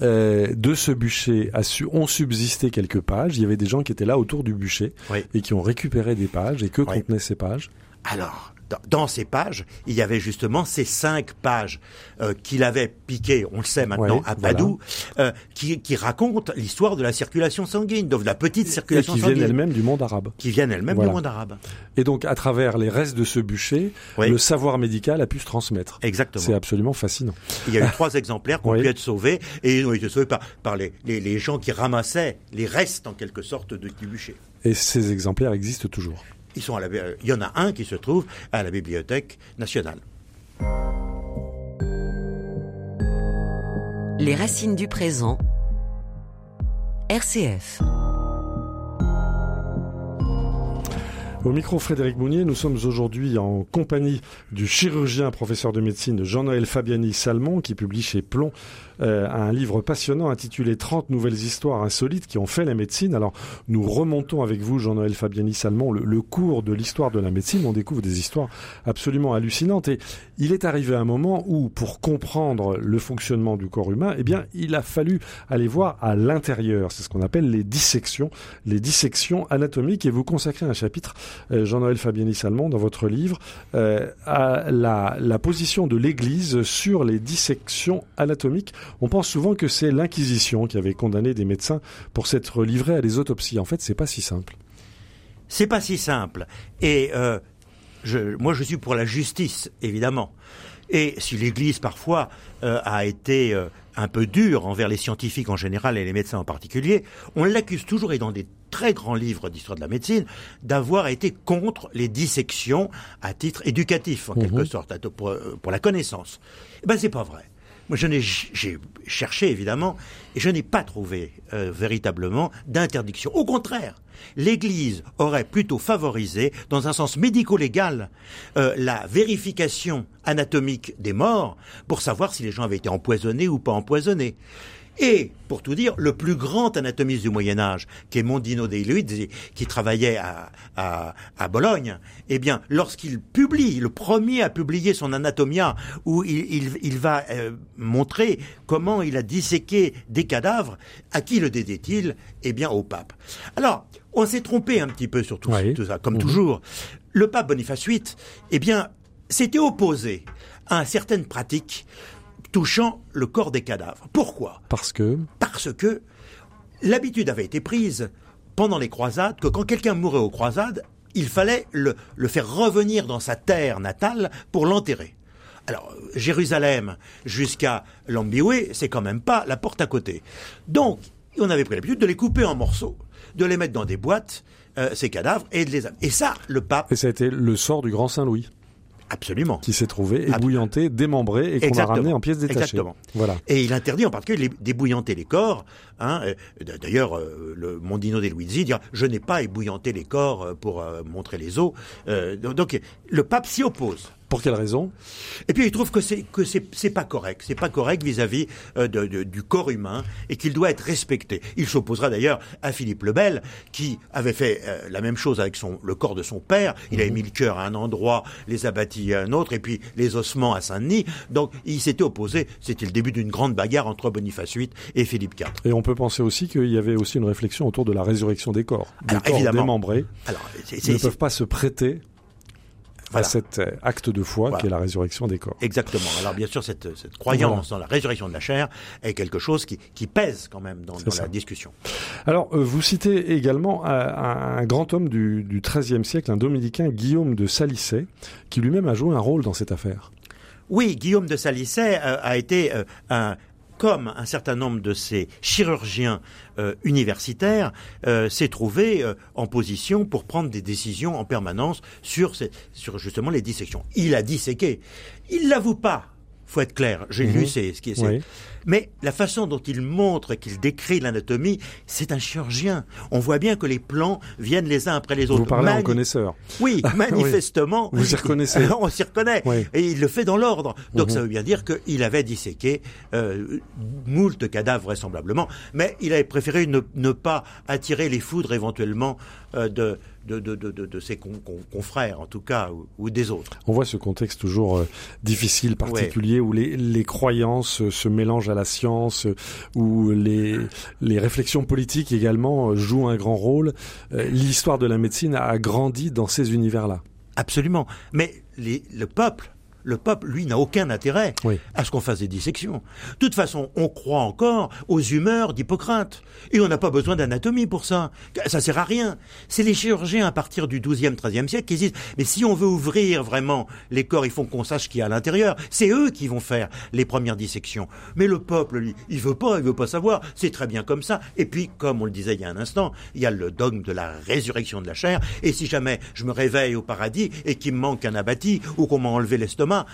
euh, de ce bûcher a su, ont subsisté quelques pages. Il y avait des gens qui étaient là autour du bûcher Oui. et qui ont récupéré des pages. Et que Oui. contenaient ces pages Alors, dans, ces pages, il y avait justement ces cinq pages euh, qu'il avait piquées, on le sait maintenant, Ouais, à Padoue, euh, qui, qui racontent l'histoire de la circulation sanguine, de la petite Et circulation qui viennent sanguine, elles-mêmes du monde arabe. qui viennent elles-mêmes Voilà. du monde arabe. Et donc, à travers les restes de ce bûcher, Oui. le savoir médical a pu se transmettre. Exactement. C'est absolument fascinant. Il y a eu trois exemplaires qui ont Oui. pu être sauvés, et ils ont été sauvés par, par les, les, les gens qui ramassaient les restes, en quelque sorte, de, du bûcher. Et ces exemplaires existent toujours. Ils sont à la, euh, il y en a un qui se trouve à la Bibliothèque nationale. Les racines du présent. RCF. Au micro Frédéric Mounier, nous sommes aujourd'hui en compagnie du chirurgien professeur de médecine Jean-Noël Fabiani Salmon qui publie chez Plomb euh, un livre passionnant intitulé 30 nouvelles histoires insolites qui ont fait la médecine. Alors nous remontons avec vous Jean-Noël Fabiani Salmon le, le cours de l'histoire de la médecine. On découvre des histoires absolument hallucinantes et il est arrivé un moment où pour comprendre le fonctionnement du corps humain, eh bien il a fallu aller voir à l'intérieur. C'est ce qu'on appelle les dissections, les dissections anatomiques et vous consacrez un chapitre euh, Jean-Noël Fabiani Salmon, dans votre livre, euh, à la, la position de l'Église sur les dissections anatomiques. On pense souvent que c'est l'Inquisition qui avait condamné des médecins pour s'être livrés à des autopsies. En fait, c'est pas si simple. C'est pas si simple. Et euh, je, moi, je suis pour la justice, évidemment. Et si l'Église, parfois, euh, a été euh, un peu dure envers les scientifiques en général et les médecins en particulier, on l'accuse toujours, et dans des très grands livres d'histoire de la médecine, d'avoir été contre les dissections à titre éducatif, en quelque sorte, pour la connaissance. Eh ben, c'est pas vrai. Je n'ai, j'ai cherché évidemment, et je n'ai pas trouvé euh, véritablement d'interdiction. Au contraire, l'Église aurait plutôt favorisé, dans un sens médico-légal, euh, la vérification anatomique des morts pour savoir si les gens avaient été empoisonnés ou pas empoisonnés. Et, pour tout dire, le plus grand anatomiste du Moyen Âge, qui est Mondino dei Luigi, qui travaillait à, à, à Bologne, eh bien, lorsqu'il publie, le premier à publier son Anatomia, où il, il, il va euh, montrer comment il a disséqué des cadavres, à qui le dédie-t-il Eh bien, au pape. Alors, on s'est trompé un petit peu sur tout, Oui. tout ça, comme toujours. Le pape Boniface VIII, eh bien, s'était opposé à certaines pratiques touchant le corps des cadavres. Pourquoi? Parce que Parce que l'habitude avait été prise pendant les croisades que quand quelqu'un mourait aux croisades, il fallait le, le faire revenir dans sa terre natale pour l'enterrer. Alors, Jérusalem jusqu'à Lambioué, c'est quand même pas la porte à côté. Donc, on avait pris l'habitude de les couper en morceaux, de les mettre dans des boîtes, euh, ces cadavres, et de les... Et ça, le pape, et ça a été le sort du grand Saint Louis absolument. qui s'est trouvé Ah, ébouillanté, démembré et qu'on a ramené en pièces détachées. Exactement. Voilà. Et il interdit en particulier d'ébouillanter les corps. Hein. Euh, D'ailleurs, euh, le Mondino de Luigi dira je n'ai pas ébouillanté les corps euh, pour montrer les os. Donc le pape s'y oppose. Pour quelle raison? Et puis il trouve que c'est que c'est c'est pas correct, c'est pas correct vis-à-vis euh, de- de- du corps humain et qu'il doit être respecté. Il s'opposera d'ailleurs à Philippe le Bel qui avait fait euh, la même chose avec son le corps de son père. Il avait mis le cœur à un endroit, les abattis à un autre et puis les ossements à Saint-Denis. Donc il s'était opposé. C'était le début d'une grande bagarre entre Boniface VIII et Philippe IV. Et on peut penser aussi qu'il y avait aussi une réflexion autour de la résurrection des corps. Des Alors, corps évidemment. démembrés Alors ne peuvent pas se prêter Voilà. à cet euh, acte de foi Voilà. qui est la résurrection des corps. Exactement. Alors bien sûr, cette, cette croyance dans la résurrection de la chair est quelque chose qui, qui pèse quand même dans, dans la discussion. Alors, euh, vous citez également euh, un, un grand homme du, XIIIe siècle, un dominicain, Guillaume de Salicet, qui lui-même a joué un rôle dans cette affaire. Oui, Guillaume de Salicet euh, a été euh, un comme un certain nombre de ces chirurgiens euh, universitaires euh, s'est trouvé euh, en position pour prendre des décisions en permanence sur, sur justement les dissections. Il a disséqué. Il l'avoue pas faut être clair. J'ai Mhm. lu c'est ce qui est. Oui. Mais la façon dont il montre et qu'il décrit l'anatomie, c'est un chirurgien. On voit bien que les plans viennent les uns après les autres. Vous parlez en Mani- connaisseur. Oui, manifestement. Vous y reconnaissez. On s'y reconnaît. Oui. Et il le fait dans l'ordre. Donc Mhm. ça veut bien dire qu'il avait disséqué euh, moult cadavres vraisemblablement, mais il avait préféré ne, ne pas attirer les foudres éventuellement euh, de, de, de, de, de- ses con- con- confrères, en tout cas, ou, ou des autres. On voit ce contexte toujours euh, difficile, particulier, où les, les croyances euh, se mélangent à la science, euh, où les, les réflexions politiques également jouent un grand rôle. Euh, L'histoire de la médecine a grandi dans ces univers-là. Absolument. Mais les- le peuple, le peuple, lui, n'a aucun intérêt Oui. à ce qu'on fasse des dissections. De toute façon, on croit encore aux humeurs d'Hippocrate. Et on n'a pas besoin d'anatomie pour ça. Ça sert à rien. C'est les chirurgiens à partir du 12e, 13e siècle qui disent, mais si on veut ouvrir vraiment les corps, il faut qu'on sache ce qu'il y a à l'intérieur. C'est eux qui vont faire les premières dissections. Mais le peuple, lui, il veut pas, il veut pas savoir. C'est très bien comme ça. Et puis, comme on le disait il y a un instant, il y a le dogme de la résurrection de la chair. Et si jamais je me réveille au paradis et qu'il me manque un abattis ou qu'on m'a enlevé l'estomac, 아!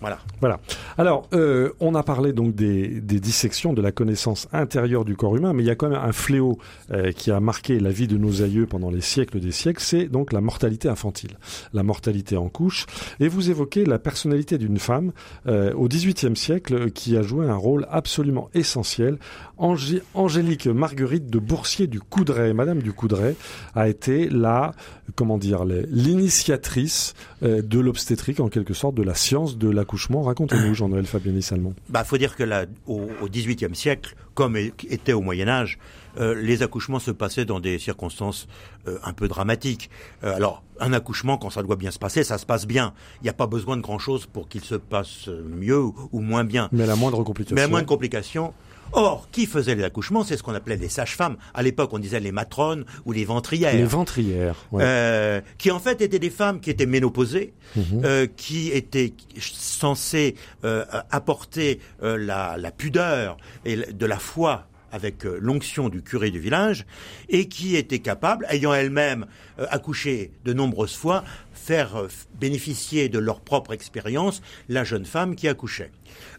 Voilà. Voilà. Alors, euh, on a parlé donc des, des dissections, de la connaissance intérieure du corps humain, mais il y a quand même un fléau euh, qui a marqué la vie de nos aïeux pendant les siècles des siècles, c'est donc la mortalité infantile, la mortalité en couche. Et vous évoquez la personnalité d'une femme euh, au XVIIIe siècle qui a joué un rôle absolument essentiel. Angé- Angélique Marguerite de Boursier du Coudray, Madame du Coudray, a été la, comment dire, l'initiatrice euh, de l'obstétrique en quelque sorte, de la science de l'accouchement. Racontez-nous, Jean-Noël Fabiani Salmon. Bah, faut dire que là, au, XVIIIe siècle, comme était au Moyen Âge, euh, les accouchements se passaient dans des circonstances euh, un peu dramatiques. Euh, alors, un accouchement, quand ça doit bien se passer, ça se passe bien. Il n'y a pas besoin de grand-chose pour qu'il se passe mieux ou, moins bien. Mais la moindre complication. Mais à moins de complications. Or, qui faisait les accouchements C'est ce qu'on appelait les sages-femmes. À l'époque, on disait les matrones ou les ventrières. Les ventrières. ouais. Euh, qui en fait étaient des femmes qui étaient ménopausées, Mhm. euh, qui étaient censées euh, apporter euh, la, la pudeur et de la foi avec euh, l'onction du curé du village, et qui étaient capables, ayant elles-mêmes euh, accouché de nombreuses fois, faire euh, bénéficier de leur propre expérience la jeune femme qui accouchait.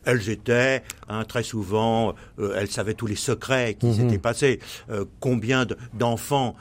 Elles étaient, hein, très souvent, euh, elles savaient tous les secrets qui Mhm. s'étaient passés, euh, combien de- d'enfants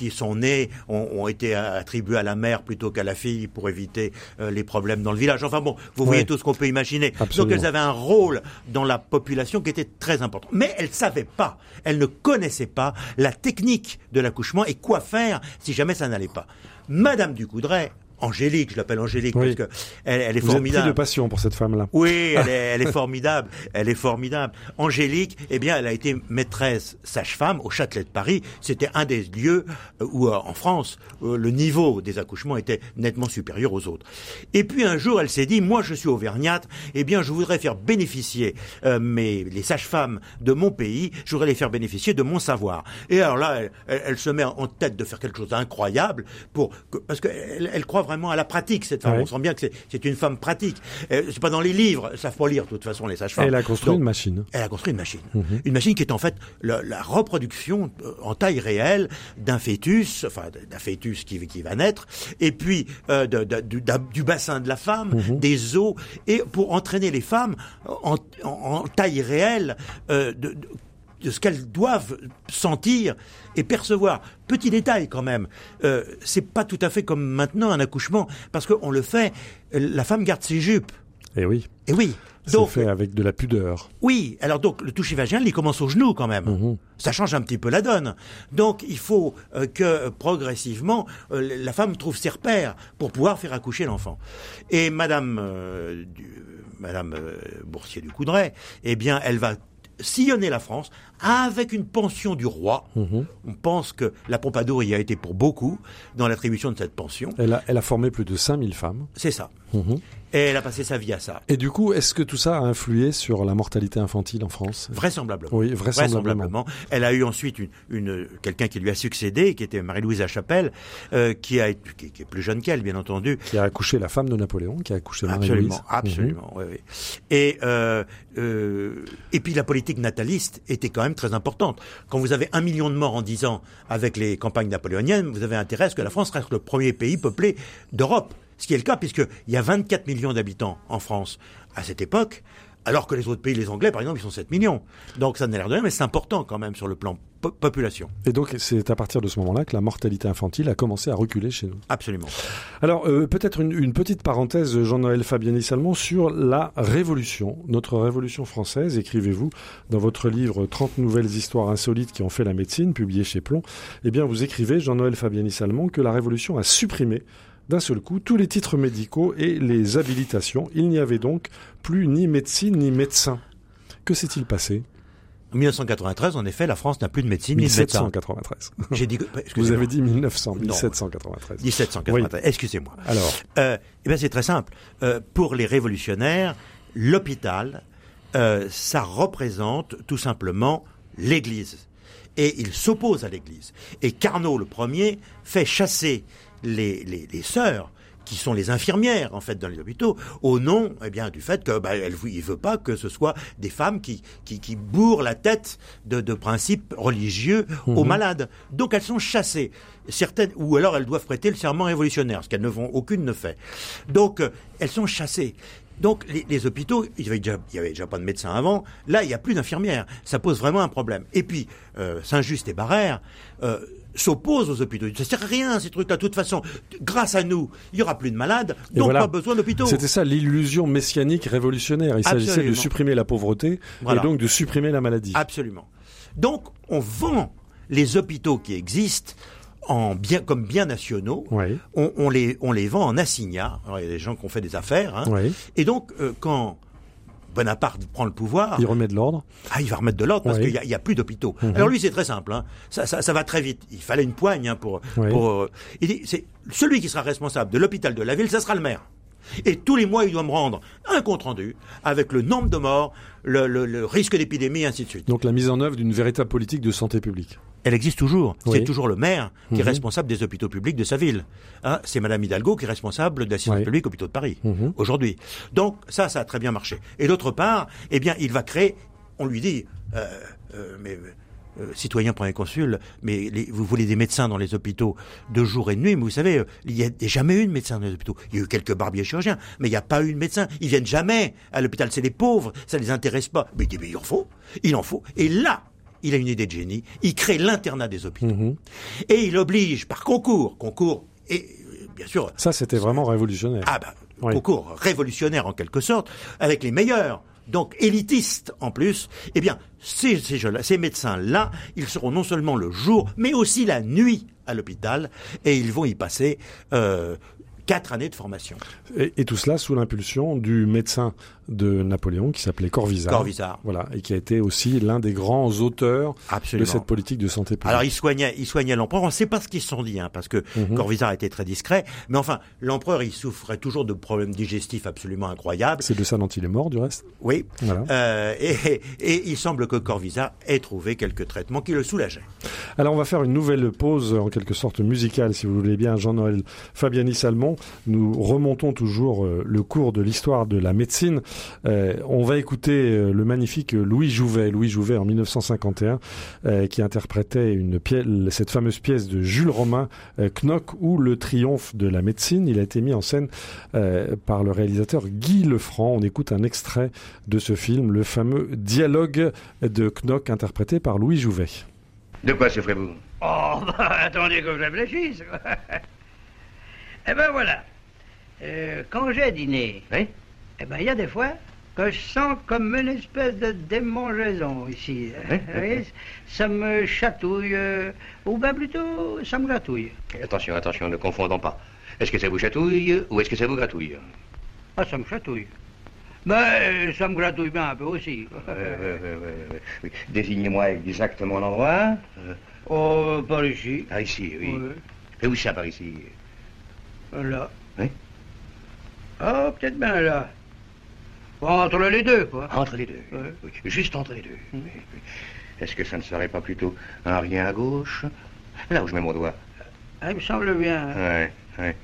qui sont nés ont, ont été attribués à la mère plutôt qu'à la fille pour éviter euh, les problèmes dans le village. Enfin bon, vous voyez tout ce qu'on peut imaginer. Absolument. Donc elles avaient un rôle dans la population qui était très important. Mais elles ne savaient pas, elles ne connaissaient pas la technique de l'accouchement et quoi faire si jamais ça n'allait pas. Madame Ducoudray, Angélique, je l'appelle Angélique Oui. parce que elle, elle est Vous êtes formidable. pris de passion pour cette femme-là. Oui, elle est, elle est formidable. Elle est formidable. Angélique, eh bien, elle a été maîtresse sage-femme au Châtelet de Paris. C'était un des lieux euh, où, euh, en France, euh, le niveau des accouchements était nettement supérieur aux autres. Et puis un jour, elle s'est dit, moi, je suis auvergnate. Eh bien, je voudrais faire bénéficier euh, mes, les sages-femmes de mon pays. Je voudrais les faire bénéficier de mon savoir. Et alors là, elle, elle- elle se met en tête de faire quelque chose d'incroyable pour que- parce qu'elle elle croit vraiment à la pratique cette femme. Ouais. On sent bien que c'est- une femme pratique. Euh, c'est pas dans les livres, elles savent pas lire de toute façon les sages-femmes. Elle a construit Donc, une machine. Elle a construit une machine. Mhm. Une machine qui est en fait la, la reproduction euh, en taille réelle d'un fœtus, enfin d'un fœtus qui, qui va naître, et puis euh, de- de- du, bassin de la femme, Mhm. des os, et pour entraîner les femmes en, en- en taille réelle euh, de, de- de ce qu'elles doivent sentir et percevoir. Petit détail quand même, euh, c'est pas tout à fait comme maintenant un accouchement, parce qu'on le fait, euh, la femme garde ses jupes. Et oui, Et oui. c'est Donc, fait avec de la pudeur. oui, alors donc le toucher vaginal, il commence au genou quand même. Mhm. Ça change un petit peu la donne. Donc il faut euh, que progressivement euh, la femme trouve ses repères pour pouvoir faire accoucher l'enfant. Et Madame, euh, du- Madame Boursier du Coudray, eh bien, elle va sillonner la France avec une pension du roi. Mhm. On pense que la Pompadour y a été pour beaucoup dans l'attribution de cette pension. Elle a, elle a formé plus de 5000 femmes. C'est ça. Mhm. Et elle a passé sa vie à ça. Et du coup, est-ce que tout ça a influé sur la mortalité infantile en France? Vraisemblablement. Oui, vraisemblablement. Elle a eu ensuite une, une- quelqu'un qui lui a succédé, qui était Marie-Louise Chapelle, euh, qui, a, qui, qui est plus jeune qu'elle, bien entendu. Qui a accouché la femme de Napoléon, qui a accouché Marie-Louise. Absolument, absolument. oui, oui. Et euh, euh, et puis la politique nataliste était quand même très importante. Quand vous avez un million de morts en dix ans avec les campagnes napoléoniennes, vous avez intérêt à ce que la France reste le premier pays peuplé d'Europe. Ce qui est le cas puisqu'il y a 24 millions d'habitants en France à cette époque, alors que les autres pays, les Anglais par exemple, ils sont 7 millions. Donc ça n'a l'air de rien, mais c'est important quand même sur le plan po- population. Et donc, c'est à partir de ce moment-là que la mortalité infantile a commencé à reculer chez nous. Absolument. Alors, euh, peut-être une, une petite parenthèse, Jean-Noël Fabiani-Salmon, sur la Révolution, notre Révolution française. Écrivez-vous dans votre livre 30 nouvelles histoires insolites qui ont fait la médecine, publié chez Plomb. Eh bien, vous écrivez, Jean-Noël Fabiani-Salmon, que la Révolution a supprimé d'un seul coup tous les titres médicaux et les habilitations. Il n'y avait donc plus ni médecine ni médecin. Que s'est-il passé? En 1993, en effet, la France n'a plus de médecine ni de médecin. 1793. J'ai dit Vous excusez-moi. avez dit 1900, Non. 1793. 1793. Excusez-moi. Alors, Euh, eh bien, c'est très simple. Euh, pour les révolutionnaires, l'hôpital, euh, ça représente tout simplement l'Église. Et il s'oppose à l'Église. Et Carnot, le premier, fait chasser les, les, les sœurs qui sont les infirmières en fait dans les hôpitaux au nom eh bien du fait que bah, elle, il veut pas que ce soit des femmes qui qui, qui bourrent la tête de, de principes religieux aux malades donc elles sont chassées certaines ou alors elles doivent prêter le serment révolutionnaire ce qu'elles ne font aucune ne fait donc euh, elles sont chassées donc les, les hôpitaux, il y, avait déjà, il y avait déjà pas de médecins avant. Là, il n'y a plus d'infirmières. Ça pose vraiment un problème. Et puis euh, Saint-Just et Barrère euh, s'opposent aux hôpitaux. Ça sert à rien ces trucs-là. De toute façon, grâce à nous, il y aura plus de malades, donc voilà. pas besoin d'hôpitaux. C'était ça l'illusion messianique révolutionnaire. Il s'agissait de supprimer la pauvreté Voilà. et donc de supprimer la maladie. Absolument. Donc on vend les hôpitaux qui existent en bien comme biens nationaux. Oui. On, on les on les vend en assignats. Alors, il y a des gens qui ont fait des affaires. hein. Oui. Et donc euh, quand Bonaparte prend le pouvoir, Il remet de l'ordre. Ah, il va remettre de l'ordre parce Oui. qu'il y a- plus d'hôpitaux. Mhm. Alors lui, c'est très simple. Hein. Ça, ça, ça va très vite. Il fallait une poigne hein, pour. Oui. pour euh, il dit, c'est celui qui sera responsable de l'hôpital de la ville, ça sera le maire. Et tous les mois, il doit me rendre un compte rendu avec le nombre de morts, le, le- le risque d'épidémie, et ainsi de suite. Donc la mise en œuvre d'une véritable politique de santé publique. Elle existe toujours. Oui. C'est toujours le maire qui est Mhm. responsable des hôpitaux publics de sa ville. Hein, c'est Madame Hidalgo qui est responsable de l'assistance Oui. publique hôpitaux de Paris Mhm. aujourd'hui. Donc ça, ça a très bien marché. Et d'autre part, eh bien, il va créer. On lui dit, euh, euh, mais euh, citoyen premier consul, mais les- vous voulez des médecins dans les hôpitaux de jour et de nuit, mais vous savez, euh, il n'y a jamais eu de médecin dans les hôpitaux. Il y a eu quelques barbiers chirurgiens, mais il n'y a pas eu de médecin. Ils viennent jamais à l'hôpital. C'est les pauvres, ça les intéresse pas. Mais il dit, mais il en faut, il en faut. Et là, il a une idée de génie. Il crée l'internat des hôpitaux. Mhm. Et il oblige par concours, concours, et euh, bien sûr, Ça, c'était vraiment révolutionnaire. ah bah, Oui. concours révolutionnaire en quelque sorte, avec les meilleurs, donc élitistes en plus, eh bien, ces, ces, médecins-là, ils seront non seulement le jour, mais aussi la nuit à l'hôpital, et ils vont y passer euh, quatre années de formation. Et, et tout cela sous l'impulsion du médecin de Napoléon qui s'appelait Corvisart. Corvisart. Voilà, et qui a été aussi l'un des grands auteurs Absolument. de cette politique de santé publique. Alors il soignait, il soignait l'empereur. On ne sait pas ce qu'ils se sont dit, hein, parce que Mhm. Corvisart était très discret. Mais enfin, l'empereur, il souffrait toujours de problèmes digestifs absolument incroyables. C'est de ça dont il est mort, du reste. Oui. Voilà. Euh, et, et il semble que Corvisart ait trouvé quelques traitements qui le soulageaient. Alors on va faire une nouvelle pause en quelque sorte musicale si vous voulez bien Jean-Noël Fabiani Salmon. Nous remontons toujours euh, le cours de l'histoire de la médecine. Euh, on va écouter euh, le magnifique Louis Jouvet, Louis Jouvet en 1951 euh, qui interprétait une pièce, cette fameuse pièce de Jules Romain euh, Knock ou le triomphe de la médecine. Il a été mis en scène euh, par le réalisateur Guy Lefranc. On écoute un extrait de ce film, le fameux dialogue de Knock interprété par Louis Jouvet. De quoi souffrez-vous Oh, bah, attendez que je réfléchisse. eh ben voilà. Euh, quand j'ai dîné, Oui? Eh ben il y a des fois que je sens comme une espèce de démangeaison ici. Oui, ça me chatouille, euh, ou bien plutôt, ça me gratouille. Attention, attention, ne confondons pas. Est-ce que ça vous chatouille ou est-ce que ça vous gratouille? Ah, ça me chatouille. Mais ça me gratouille bien un peu aussi. Euh, euh, euh, euh. Désignez-moi exactement l'endroit. Euh, Oh, par ici. par ici, oui. Et où ça, par ici? Là. Oui. Ah, peut-être bien là. Entre les deux, quoi. Entre les deux. Ouais. Oui, Juste entre les deux. Oui. Est-ce que ça ne serait pas plutôt un rien à gauche? Là où je mets mon doigt. Ah, il me semble bien. Ouais, ouais.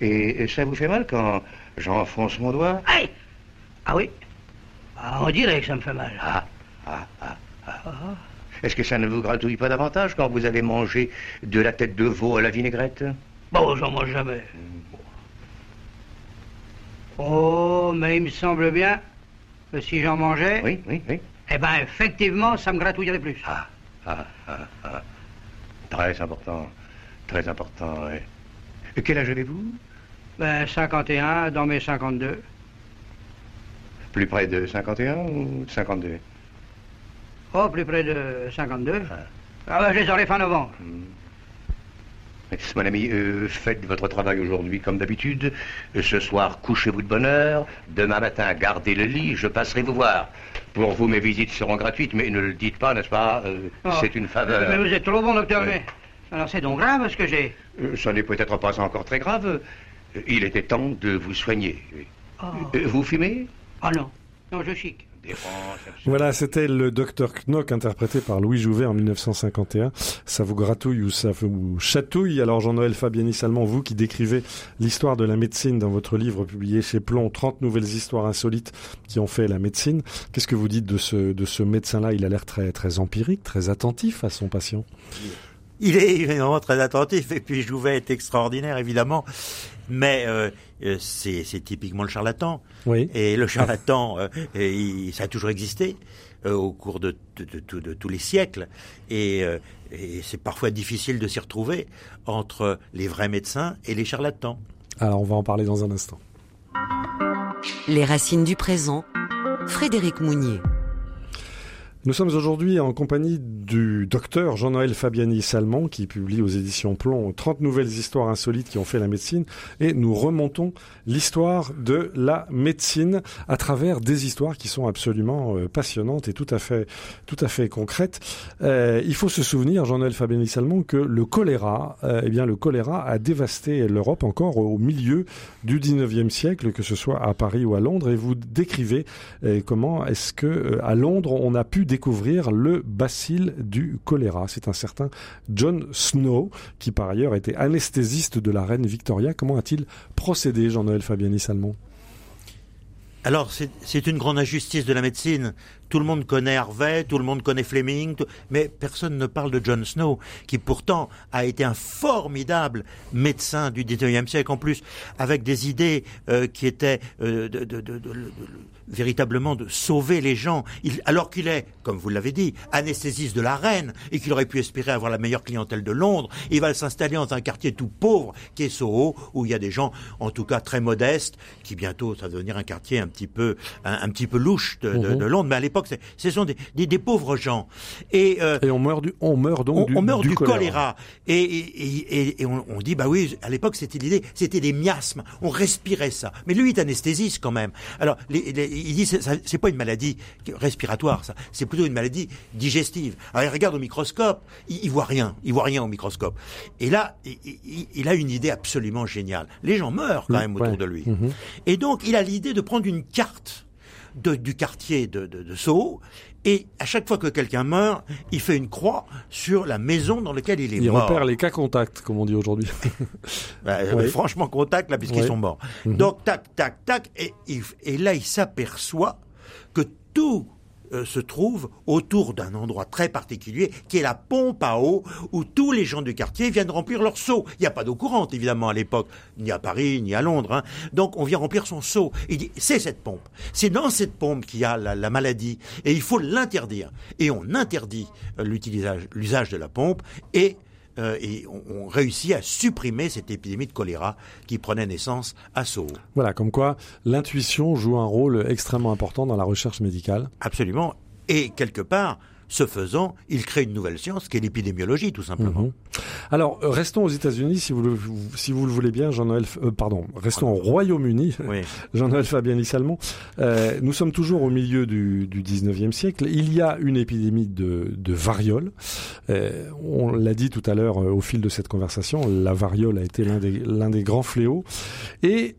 Et, et ça vous fait mal quand j'enfonce mon doigt? Aïe Ah oui? Ah, On dirait que ça me fait mal. Ah, ah, ah. Ah. Est-ce que ça ne vous gratouille pas davantage quand vous avez mangé de la tête de veau à la vinaigrette? Bon, j'en mange jamais. Oh, mais il me semble bien que si j'en mangeais, Oui, oui, oui. eh ben effectivement, ça me gratouillerait plus. Ah, ah, ah, ah. Très important. Très important, oui. Et Quel âge avez-vous? Ben 51 dans mes 52. Plus près de 51 ou de 52 Oh, plus près de 52. Ah ben, je les aurai fin novembre. Mon ami, euh, faites votre travail aujourd'hui comme d'habitude. Euh, Ce soir, couchez-vous de bonne heure. Demain matin, gardez le lit. Je passerai vous voir. Pour vous, mes visites seront gratuites, mais ne le dites pas, n'est-ce pas Euh, Oh. C'est une faveur. Mais vous êtes trop bon, docteur. Mais... Alors c'est donc grave ce que j'ai. Euh, Ça n'est peut-être pas encore très grave. Euh, Il était temps de vous soigner. Oh. Euh, Vous fumez? Ah non, non, je chic. Voilà, c'était le docteur Knock interprété par Louis Jouvet en 1951. Ça vous gratouille ou ça vous chatouille? Alors Jean-Noël Fabianis Allemand, vous qui décrivez l'histoire de la médecine dans votre livre publié chez Plomb, 30 nouvelles histoires insolites qui ont fait la médecine. Qu'est-ce que vous dites de ce, de ce médecin-là? Il a l'air très, très empirique, très attentif à son patient. Il est évidemment très attentif et puis Jouvet est extraordinaire évidemment, mais euh, euh, c'est typiquement le charlatan. Oui. Et le charlatan, euh, et il- ça a toujours existé euh, au cours de, de- de- de- de tous les siècles et, euh, et c'est parfois difficile de s'y retrouver entre les vrais médecins et les charlatans. Alors on va en parler dans un instant. Les racines du présent. Frédéric Mounier. Nous sommes aujourd'hui en compagnie du docteur Jean-Noël Fabiani Salmon qui publie aux éditions Plomb 30 nouvelles histoires insolites qui ont fait la médecine et nous remontons l'histoire de la médecine à travers des histoires qui sont absolument euh, passionnantes et tout à fait tout à fait concrètes. Euh, il faut se souvenir Jean-Noël Fabiani Salmon que le choléra euh, eh bien le choléra a dévasté l'Europe encore au milieu du 19e siècle que ce soit à Paris ou à Londres et vous décrivez comment est-ce que à Londres on a pu découvrir le bacille du choléra C'est un certain John Snow qui par ailleurs était anesthésiste de la reine Victoria. Comment a-t-il procédé, Jean-Noël Fabiani Salmon? Alors, c'est une grande injustice de la médecine. Tout le monde connaît Harvey, tout le monde connaît Fleming, mais personne ne parle de John Snow, qui pourtant a été un formidable médecin du 19e siècle, en plus, avec des idées euh, qui étaient euh, véritablement de sauver les gens, Il- alors qu'il est, comme vous l'avez dit, anesthésiste de la reine, et qu'il aurait pu espérer avoir la meilleure clientèle de Londres. Il va s'installer dans un quartier tout pauvre, qui est Soho, où il y a des gens, en tout cas très modestes, qui bientôt, ça va devenir un quartier un petit peu, un, un petit peu louche de, de- de Londres, mais à l'époque, c'est- ce sont des, des- des pauvres gens. Et, euh, Et on meurt du, on meurt donc on, du, on meurt du, choléra. choléra. Et, et, et- et on, on dit, bah oui, à l'époque, c'était l'idée, c'était des miasmes. On respirait ça. Mais lui, il est anesthésiste quand même. Alors, les- les- il dit, c'est- pas une maladie respiratoire, ça. C'est plutôt une maladie digestive. Alors, il regarde au microscope, il, il voit rien. Il voit rien au microscope. Et là, il, il- il a une idée absolument géniale. Les gens meurent quand même ouais. autour de lui. Mhm. Et donc, il a l'idée de prendre une carte de- du quartier de, de, de Soho, et à chaque fois que quelqu'un meurt, il fait une croix sur la maison dans laquelle il est Il mort. repère les cas contacts, comme on dit aujourd'hui. Bah, euh, Oui. Franchement, contact là, puisqu'ils Oui. sont morts. Mhm. Donc, tac, tac, tac, et, il- et là, il s'aperçoit que tout euh, se trouve autour d'un endroit très particulier qui est la pompe à eau où tous les gens du quartier viennent remplir leur seau. Il n'y a pas d'eau courante évidemment à l'époque, ni à Paris, ni à Londres. hein. Donc on vient remplir son seau. Il dit c'est cette pompe. C'est dans cette pompe qu'il y a la, la maladie et il faut l'interdire. Et on interdit euh, l'usage de la pompe et euh, et on, on réussit à supprimer cette épidémie de choléra qui prenait naissance à Soho. Voilà, comme quoi l'intuition joue un rôle extrêmement important dans la recherche médicale. Absolument. Et quelque part, ce faisant, il crée une nouvelle science qui est l'épidémiologie, tout simplement. Mhm. Alors, euh, restons aux États-Unis, si vous le, si vous le voulez bien, Jean-Noël. euh, pardon, restons au Royaume-Uni. Oui. Jean-Noël Fabiani Salmon. Euh, nous sommes toujours au milieu du, du 19e siècle. Il y a une épidémie de, de variole. Euh, on l'a dit tout à l'heure au fil de cette conversation, la variole a été l'un des, l'un des grands fléaux. Et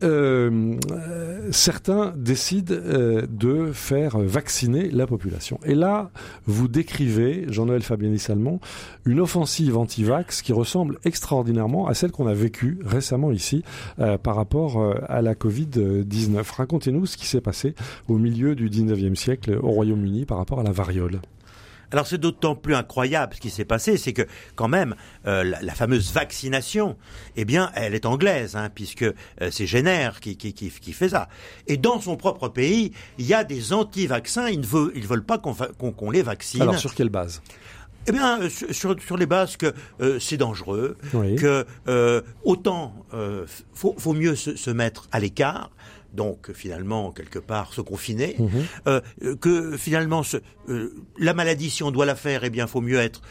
certains décident de faire vacciner la population. Et là, vous décrivez, Jean-Noël Fabiani Salmon, une offensive anti-vax qui ressemble extraordinairement à celle qu'on a vécue récemment ici euh, par rapport euh, à la Covid-19. Racontez-nous ce qui s'est passé au milieu du 19e siècle au Royaume-Uni par rapport à la variole. Alors c'est d'autant plus incroyable ce qui s'est passé, c'est que quand même euh, la, la, fameuse vaccination, eh bien, elle est anglaise, hein, puisque euh, c'est Jenner qui, qui, qui, qui, fait ça. Et dans son propre pays, il y a des anti-vaccins, ils ne veulent, ils veulent pas qu'on les vaccine. Alors sur quelle base? Eh bien, euh, sur, sur les bases que euh, c'est dangereux, oui. que euh, autant euh, faut, faut mieux se, se mettre à l'écart, donc finalement quelque part se confiner, mmh. euh, que finalement ce, euh, la maladie si on doit la faire, eh bien faut mieux être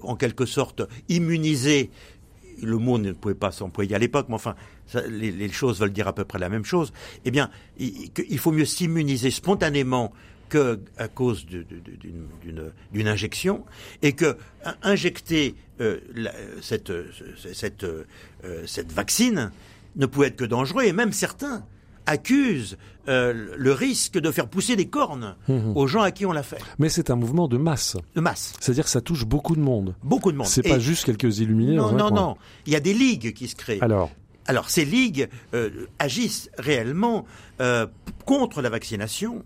en quelque sorte immunisé. Le mot ne pouvait pas s'employer à l'époque, mais enfin ça, les, les, choses veulent dire à peu près la même chose. Eh bien, il, il faut mieux s'immuniser spontanément que à cause d'une injection et que injecter euh, la, cette, cette, euh, cette vaccine ne pouvait être que dangereux et même certains accusent euh, le risque de faire pousser des cornes mmh. aux gens à qui on l'a fait. Mais c'est un mouvement de masse. De masse. C'est-à-dire que ça touche beaucoup de monde. Beaucoup de monde. C'est pas juste quelques illuminés. Non, non, coin. non. Il y a des ligues qui se créent. Alors. Alors ces ligues euh, agissent réellement euh, contre la vaccination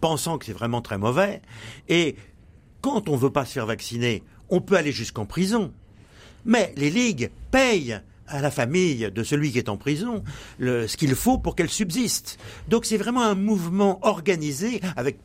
pensant que c'est vraiment très mauvais. Et quand on veut pas se faire vacciner, on peut aller jusqu'en prison. Mais les ligues payent à la famille de celui qui est en prison le, ce qu'il faut pour qu'elle subsiste. Donc c'est vraiment un mouvement organisé avec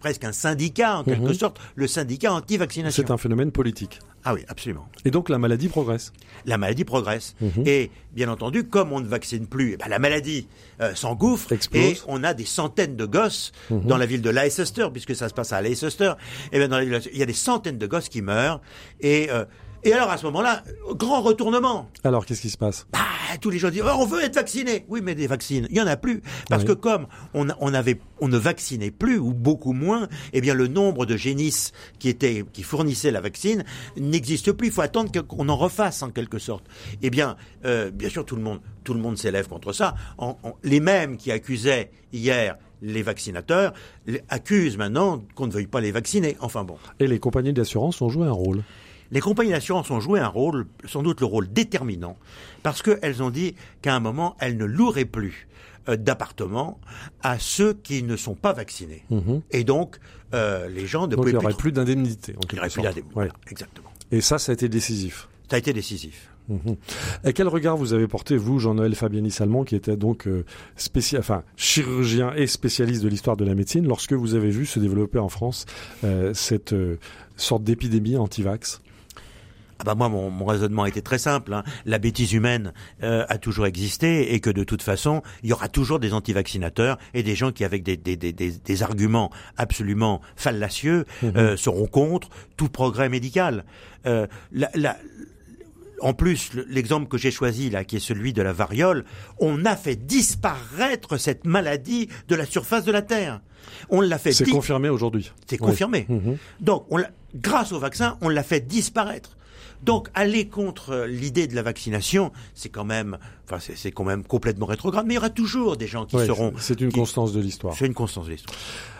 presque un syndicat en quelque mmh. sorte, le syndicat anti-vaccination. C'est un phénomène politique. Ah oui, absolument. Et donc la maladie progresse. La maladie progresse. Mmh. Et bien entendu, comme on ne vaccine plus, eh ben, la maladie euh, s'engouffre et on a des centaines de gosses mmh. dans la ville de Leicester, puisque ça se passe à Leicester. Et bien dans la ville, il y a des centaines de gosses qui meurent et euh, et alors à ce moment-là, grand retournement. Alors qu'est-ce qui se passe? Bah, Tous les gens disent oh, on veut être vacciné. Oui, mais des vaccins, il y en a plus parce oui. que comme on, on, avait, on ne vaccinait plus ou beaucoup moins, eh bien le nombre de génisses qui étaient, qui fournissaient la vaccine n'existe plus. Il faut attendre qu'on en refasse en quelque sorte. Eh bien, euh, bien sûr, tout le monde, tout le monde s'élève contre ça. En, en, les mêmes qui accusaient hier les vaccinateurs accusent maintenant qu'on ne veuille pas les vacciner. Enfin bon. Et les compagnies d'assurance ont joué un rôle les compagnies d'assurance ont joué un rôle, sans doute le rôle déterminant, parce qu'elles ont dit qu'à un moment, elles ne loueraient plus euh, d'appartements à ceux qui ne sont pas vaccinés. Mmh. Et donc, euh, les gens ne donc pouvaient il n'y aurait plus, d'indemnité. Il n'y aurait plus d'indemnité. Ouais. Exactement. Et ça, ça a été décisif. Ça a été décisif. Mmh. Et quel regard vous avez porté, vous, Jean-Noël Fabiani Salmon, qui était donc euh, enfin, chirurgien et spécialiste de l'histoire de la médecine, lorsque vous avez vu se développer en France euh, cette sorte d'épidémie anti-vax? Ah bah moi, mon, mon, raisonnement était très simple. Hein. La bêtise humaine euh, a toujours existé et que de toute façon, il y aura toujours des antivaccinateurs et des gens qui, avec des, des, des, des arguments absolument fallacieux, mmh. euh, seront contre tout progrès médical. Euh, la, la, en plus, l'exemple que j'ai choisi là, qui est celui de la variole, on a fait disparaître cette maladie de la surface de la Terre. On l'a fait. C'est confirmé aujourd'hui. C'est confirmé. Mmh. Donc, on grâce au vaccin, on l'a fait disparaître. Donc aller contre l'idée de la vaccination, c'est quand même, enfin c'est quand même complètement rétrograde. Mais il y aura toujours des gens qui ouais, seront. C'est une constance de l'histoire. C'est une constance de l'histoire.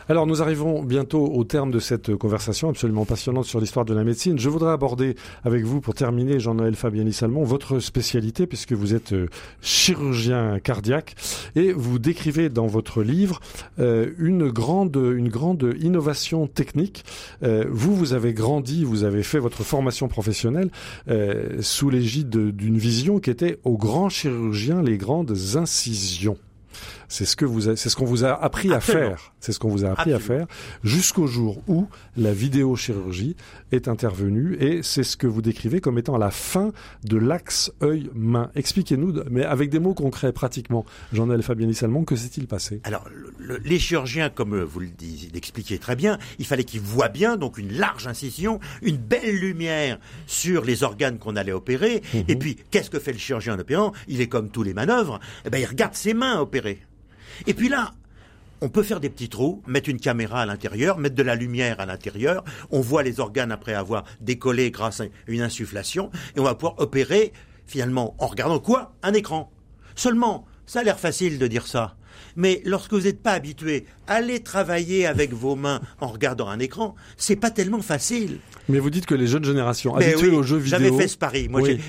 Alors nous arrivons bientôt au terme de cette conversation absolument passionnante sur l'histoire de la médecine. Je voudrais aborder avec vous, pour terminer, Jean-Noël Fabiani Salmon, votre spécialité, puisque vous êtes chirurgien cardiaque, et vous décrivez dans votre livre euh, une grande, une grande innovation technique. Euh, vous, vous avez grandi, vous avez fait votre formation professionnelle euh, sous l'égide d'une vision qui était aux grands chirurgiens les grandes incisions. C'est ce que vous, c'est ce qu'on vous a appris Absolument. à faire. C'est ce qu'on vous a appris Absolument. à faire jusqu'au jour où la vidéochirurgie est intervenue et c'est ce que vous décrivez comme étant la fin de l'axe œil-main. Expliquez-nous, mais avec des mots concrets pratiquement. Jean-Noël Salmon, que s'est-il passé? Alors, le, le, les chirurgiens, comme vous le l'expliquez très bien, il fallait qu'ils voient bien, donc une large incision, une belle lumière sur les organes qu'on allait opérer. Mmh. Et puis, qu'est-ce que fait le chirurgien en opérant? Il est comme tous les manœuvres, eh ben, il regarde ses mains opérer. Et puis là, on peut faire des petits trous, mettre une caméra à l'intérieur, mettre de la lumière à l'intérieur. On voit les organes après avoir décollé grâce à une insufflation, et on va pouvoir opérer finalement en regardant quoi? Un écran. Seulement, ça a l'air facile de dire ça. Mais lorsque vous n'êtes pas habitué à aller travailler avec vos mains en regardant un écran, c'est pas tellement facile. Mais vous dites que les jeunes générations Mais habituées oui, aux jeux vidéo. J'avais fait ce pari. Moi, Oui.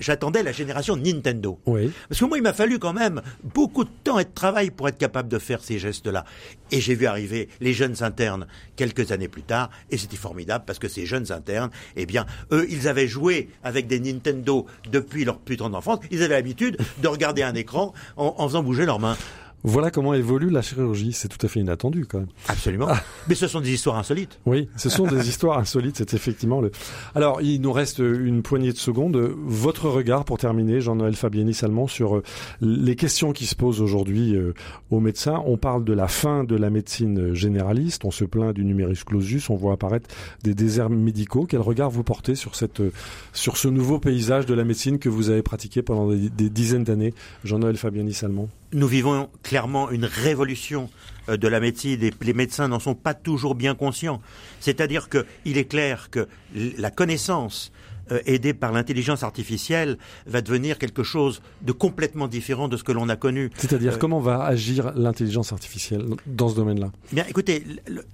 j'attendais la génération Nintendo. Oui. Parce que moi, il m'a fallu quand même beaucoup de temps et de travail pour être capable de faire ces gestes-là. Et j'ai vu arriver les jeunes internes quelques années plus tard, et c'était formidable parce que ces jeunes internes, eh bien, eux, ils avaient joué avec des Nintendo depuis leur plus tendre enfance. Ils avaient l'habitude de regarder un écran en, en faisant bouger leurs mains. Voilà comment évolue la chirurgie. C'est tout à fait inattendu quand même. Absolument. Mais ce sont des histoires insolites. Oui, ce sont des histoires insolites, c'est effectivement le. Alors, il nous reste une poignée de secondes. Votre regard pour terminer, Jean-Noël Fabiani Salmon, sur euh, les questions qui se posent aujourd'hui euh, aux médecins. On parle de la fin de la médecine généraliste, on se plaint du numerus clausus, on voit apparaître des déserts médicaux. Quel regard vous portez sur cette, euh, sur ce nouveau paysage de la médecine que vous avez pratiqué pendant des, des dizaines d'années, Jean-Noël Fabiani Salmon? Nous vivons clairement une révolution euh, de la médecine et les médecins n'en sont pas toujours bien conscients. C'est-à-dire que il est clair que la connaissance euh, aidée par l'intelligence artificielle va devenir quelque chose de complètement différent de ce que l'on a connu. C'est-à-dire, Euh, comment va agir l'intelligence artificielle dans ce domaine-là? Bien, écoutez,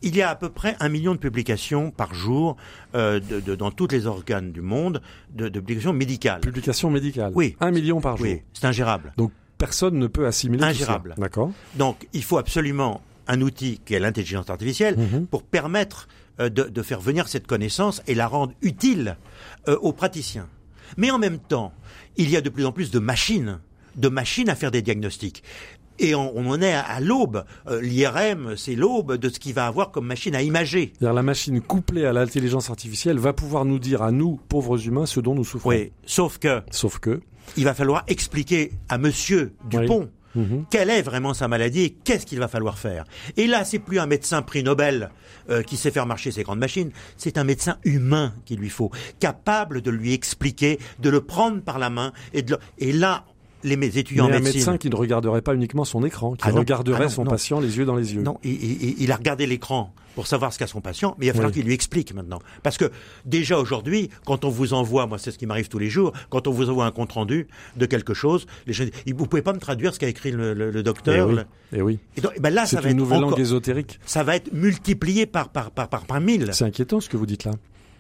il y a à peu près un million de publications par jour euh, de, de- dans tous les organes du monde de, de publications médicales. Publication médicale. Oui. Un million par jour. Oui, c'est ingérable. Donc personne ne peut assimiler. Ingérable. D'accord. Donc, il faut absolument un outil qui est l'intelligence artificielle Mhm. pour permettre euh, de, de faire venir cette connaissance et la rendre utile euh, aux praticiens. Mais en même temps, il y a de plus en plus de machines, de machines à faire des diagnostics. Et on, on en est à, à l'aube. Euh, L'IRM, c'est l'aube de ce qu'il va avoir comme machine à imager. La machine couplée à l'intelligence artificielle va pouvoir nous dire à nous, pauvres humains, ce dont nous souffrons. Oui, sauf que Sauf que. il va falloir expliquer à Monsieur Dupont Mhm. quelle est vraiment sa maladie et qu'est-ce qu'il va falloir faire. Et là, c'est plus un médecin prix Nobel euh, qui sait faire marcher ses grandes machines, c'est un médecin humain qu'il lui faut, capable de lui expliquer, de le prendre par la main et de le- et là, les étudiants Mais en un médecine. médecin qui ne regarderait pas uniquement son écran, qui Ah non, regarderait ah non, son non. patient les yeux dans les yeux. Non, il, il- il a regardé l'écran pour savoir ce qu'a son patient, mais il va falloir Oui. qu'il lui explique maintenant. Parce que déjà aujourd'hui, quand on vous envoie, moi c'est ce qui m'arrive tous les jours, quand on vous envoie un compte rendu de quelque chose, les gens disent, vous pouvez pas me traduire ce qu'a écrit le, le- le Eh docteur. oui. le- Eh oui. Et donc, ben là, ça va une être nouvelle encore- langue ésotérique. ça va être multiplié par par par par, par mille. C'est inquiétant ce que vous dites là.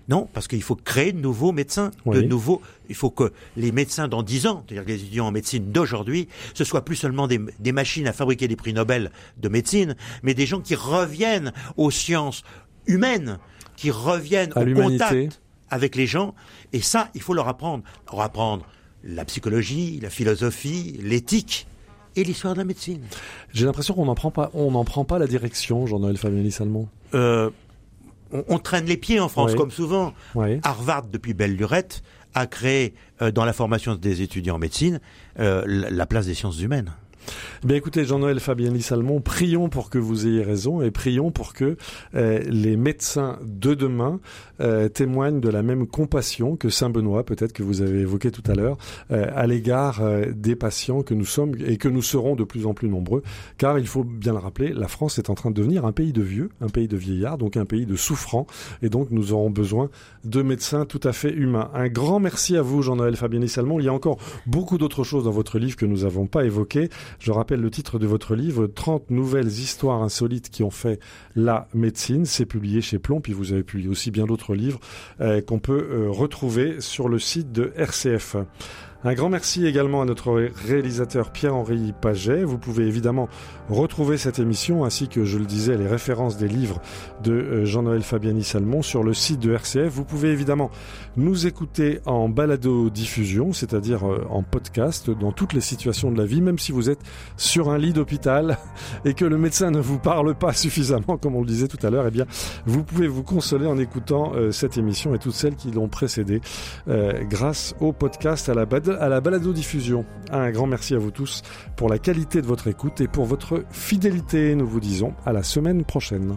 Non, parce qu'il faut créer de nouveaux médecins, Oui. de nouveaux. Il faut que les médecins dans 10 ans, c'est-à-dire que les étudiants en médecine d'aujourd'hui, ce soit plus seulement des, des machines à fabriquer des prix Nobel de médecine, mais des gens qui reviennent aux sciences humaines, qui reviennent À au l'humanité. contact avec les gens. Et ça, il faut leur apprendre. Leur apprendre la psychologie, la philosophie, l'éthique et l'histoire de la médecine. J'ai l'impression qu'on n'en prend pas, on n'en prend pas la direction, Jean-Noël Fabiani Salmon. Euh, on, on traîne les pieds en France, Oui. comme souvent. Oui. Harvard, depuis belle lurette, a créé euh, dans la formation des étudiants en médecine euh, la, la place des sciences humaines. Bien écoutez, Jean-Noël Fabiani Salmon, prions pour que vous ayez raison et prions pour que euh, les médecins de demain euh, témoignent de la même compassion que Saint Benoît, peut-être que vous avez évoqué tout à l'heure, euh, à l'égard euh, des patients que nous sommes et que nous serons de plus en plus nombreux. Car il faut bien le rappeler, la France est en train de devenir un pays de vieux, un pays de vieillards, donc un pays de souffrants, et donc nous aurons besoin de médecins tout à fait humains. Un grand merci à vous, Jean-Noël Fabiani Salmon. Il y a encore beaucoup d'autres choses dans votre livre que nous n'avons pas évoquées. Je rappelle le titre de votre livre, 30 nouvelles histoires insolites qui ont fait la médecine. C'est publié chez Plomb, puis vous avez publié aussi bien d'autres livres euh, qu'on peut euh, retrouver sur le site de RCF. Un grand merci également à notre réalisateur Pierre-Henri Paget. Vous pouvez évidemment retrouver cette émission ainsi que, je le disais, les références des livres de euh, Jean-Noël Fabiani Salmon sur le site de RCF. Vous pouvez évidemment nous écouter en balado-diffusion, c'est-à-dire euh, en podcast, dans toutes les situations de la vie, même si vous êtes sur un lit d'hôpital et que le médecin ne vous parle pas suffisamment, comme on le disait tout à l'heure, eh bien, vous pouvez vous consoler en écoutant euh, cette émission et toutes celles qui l'ont précédée grâce au podcast à la, bad- à la balado-diffusion. Un grand merci à vous tous pour la qualité de votre écoute et pour votre fidélité. Nous vous disons à la semaine prochaine.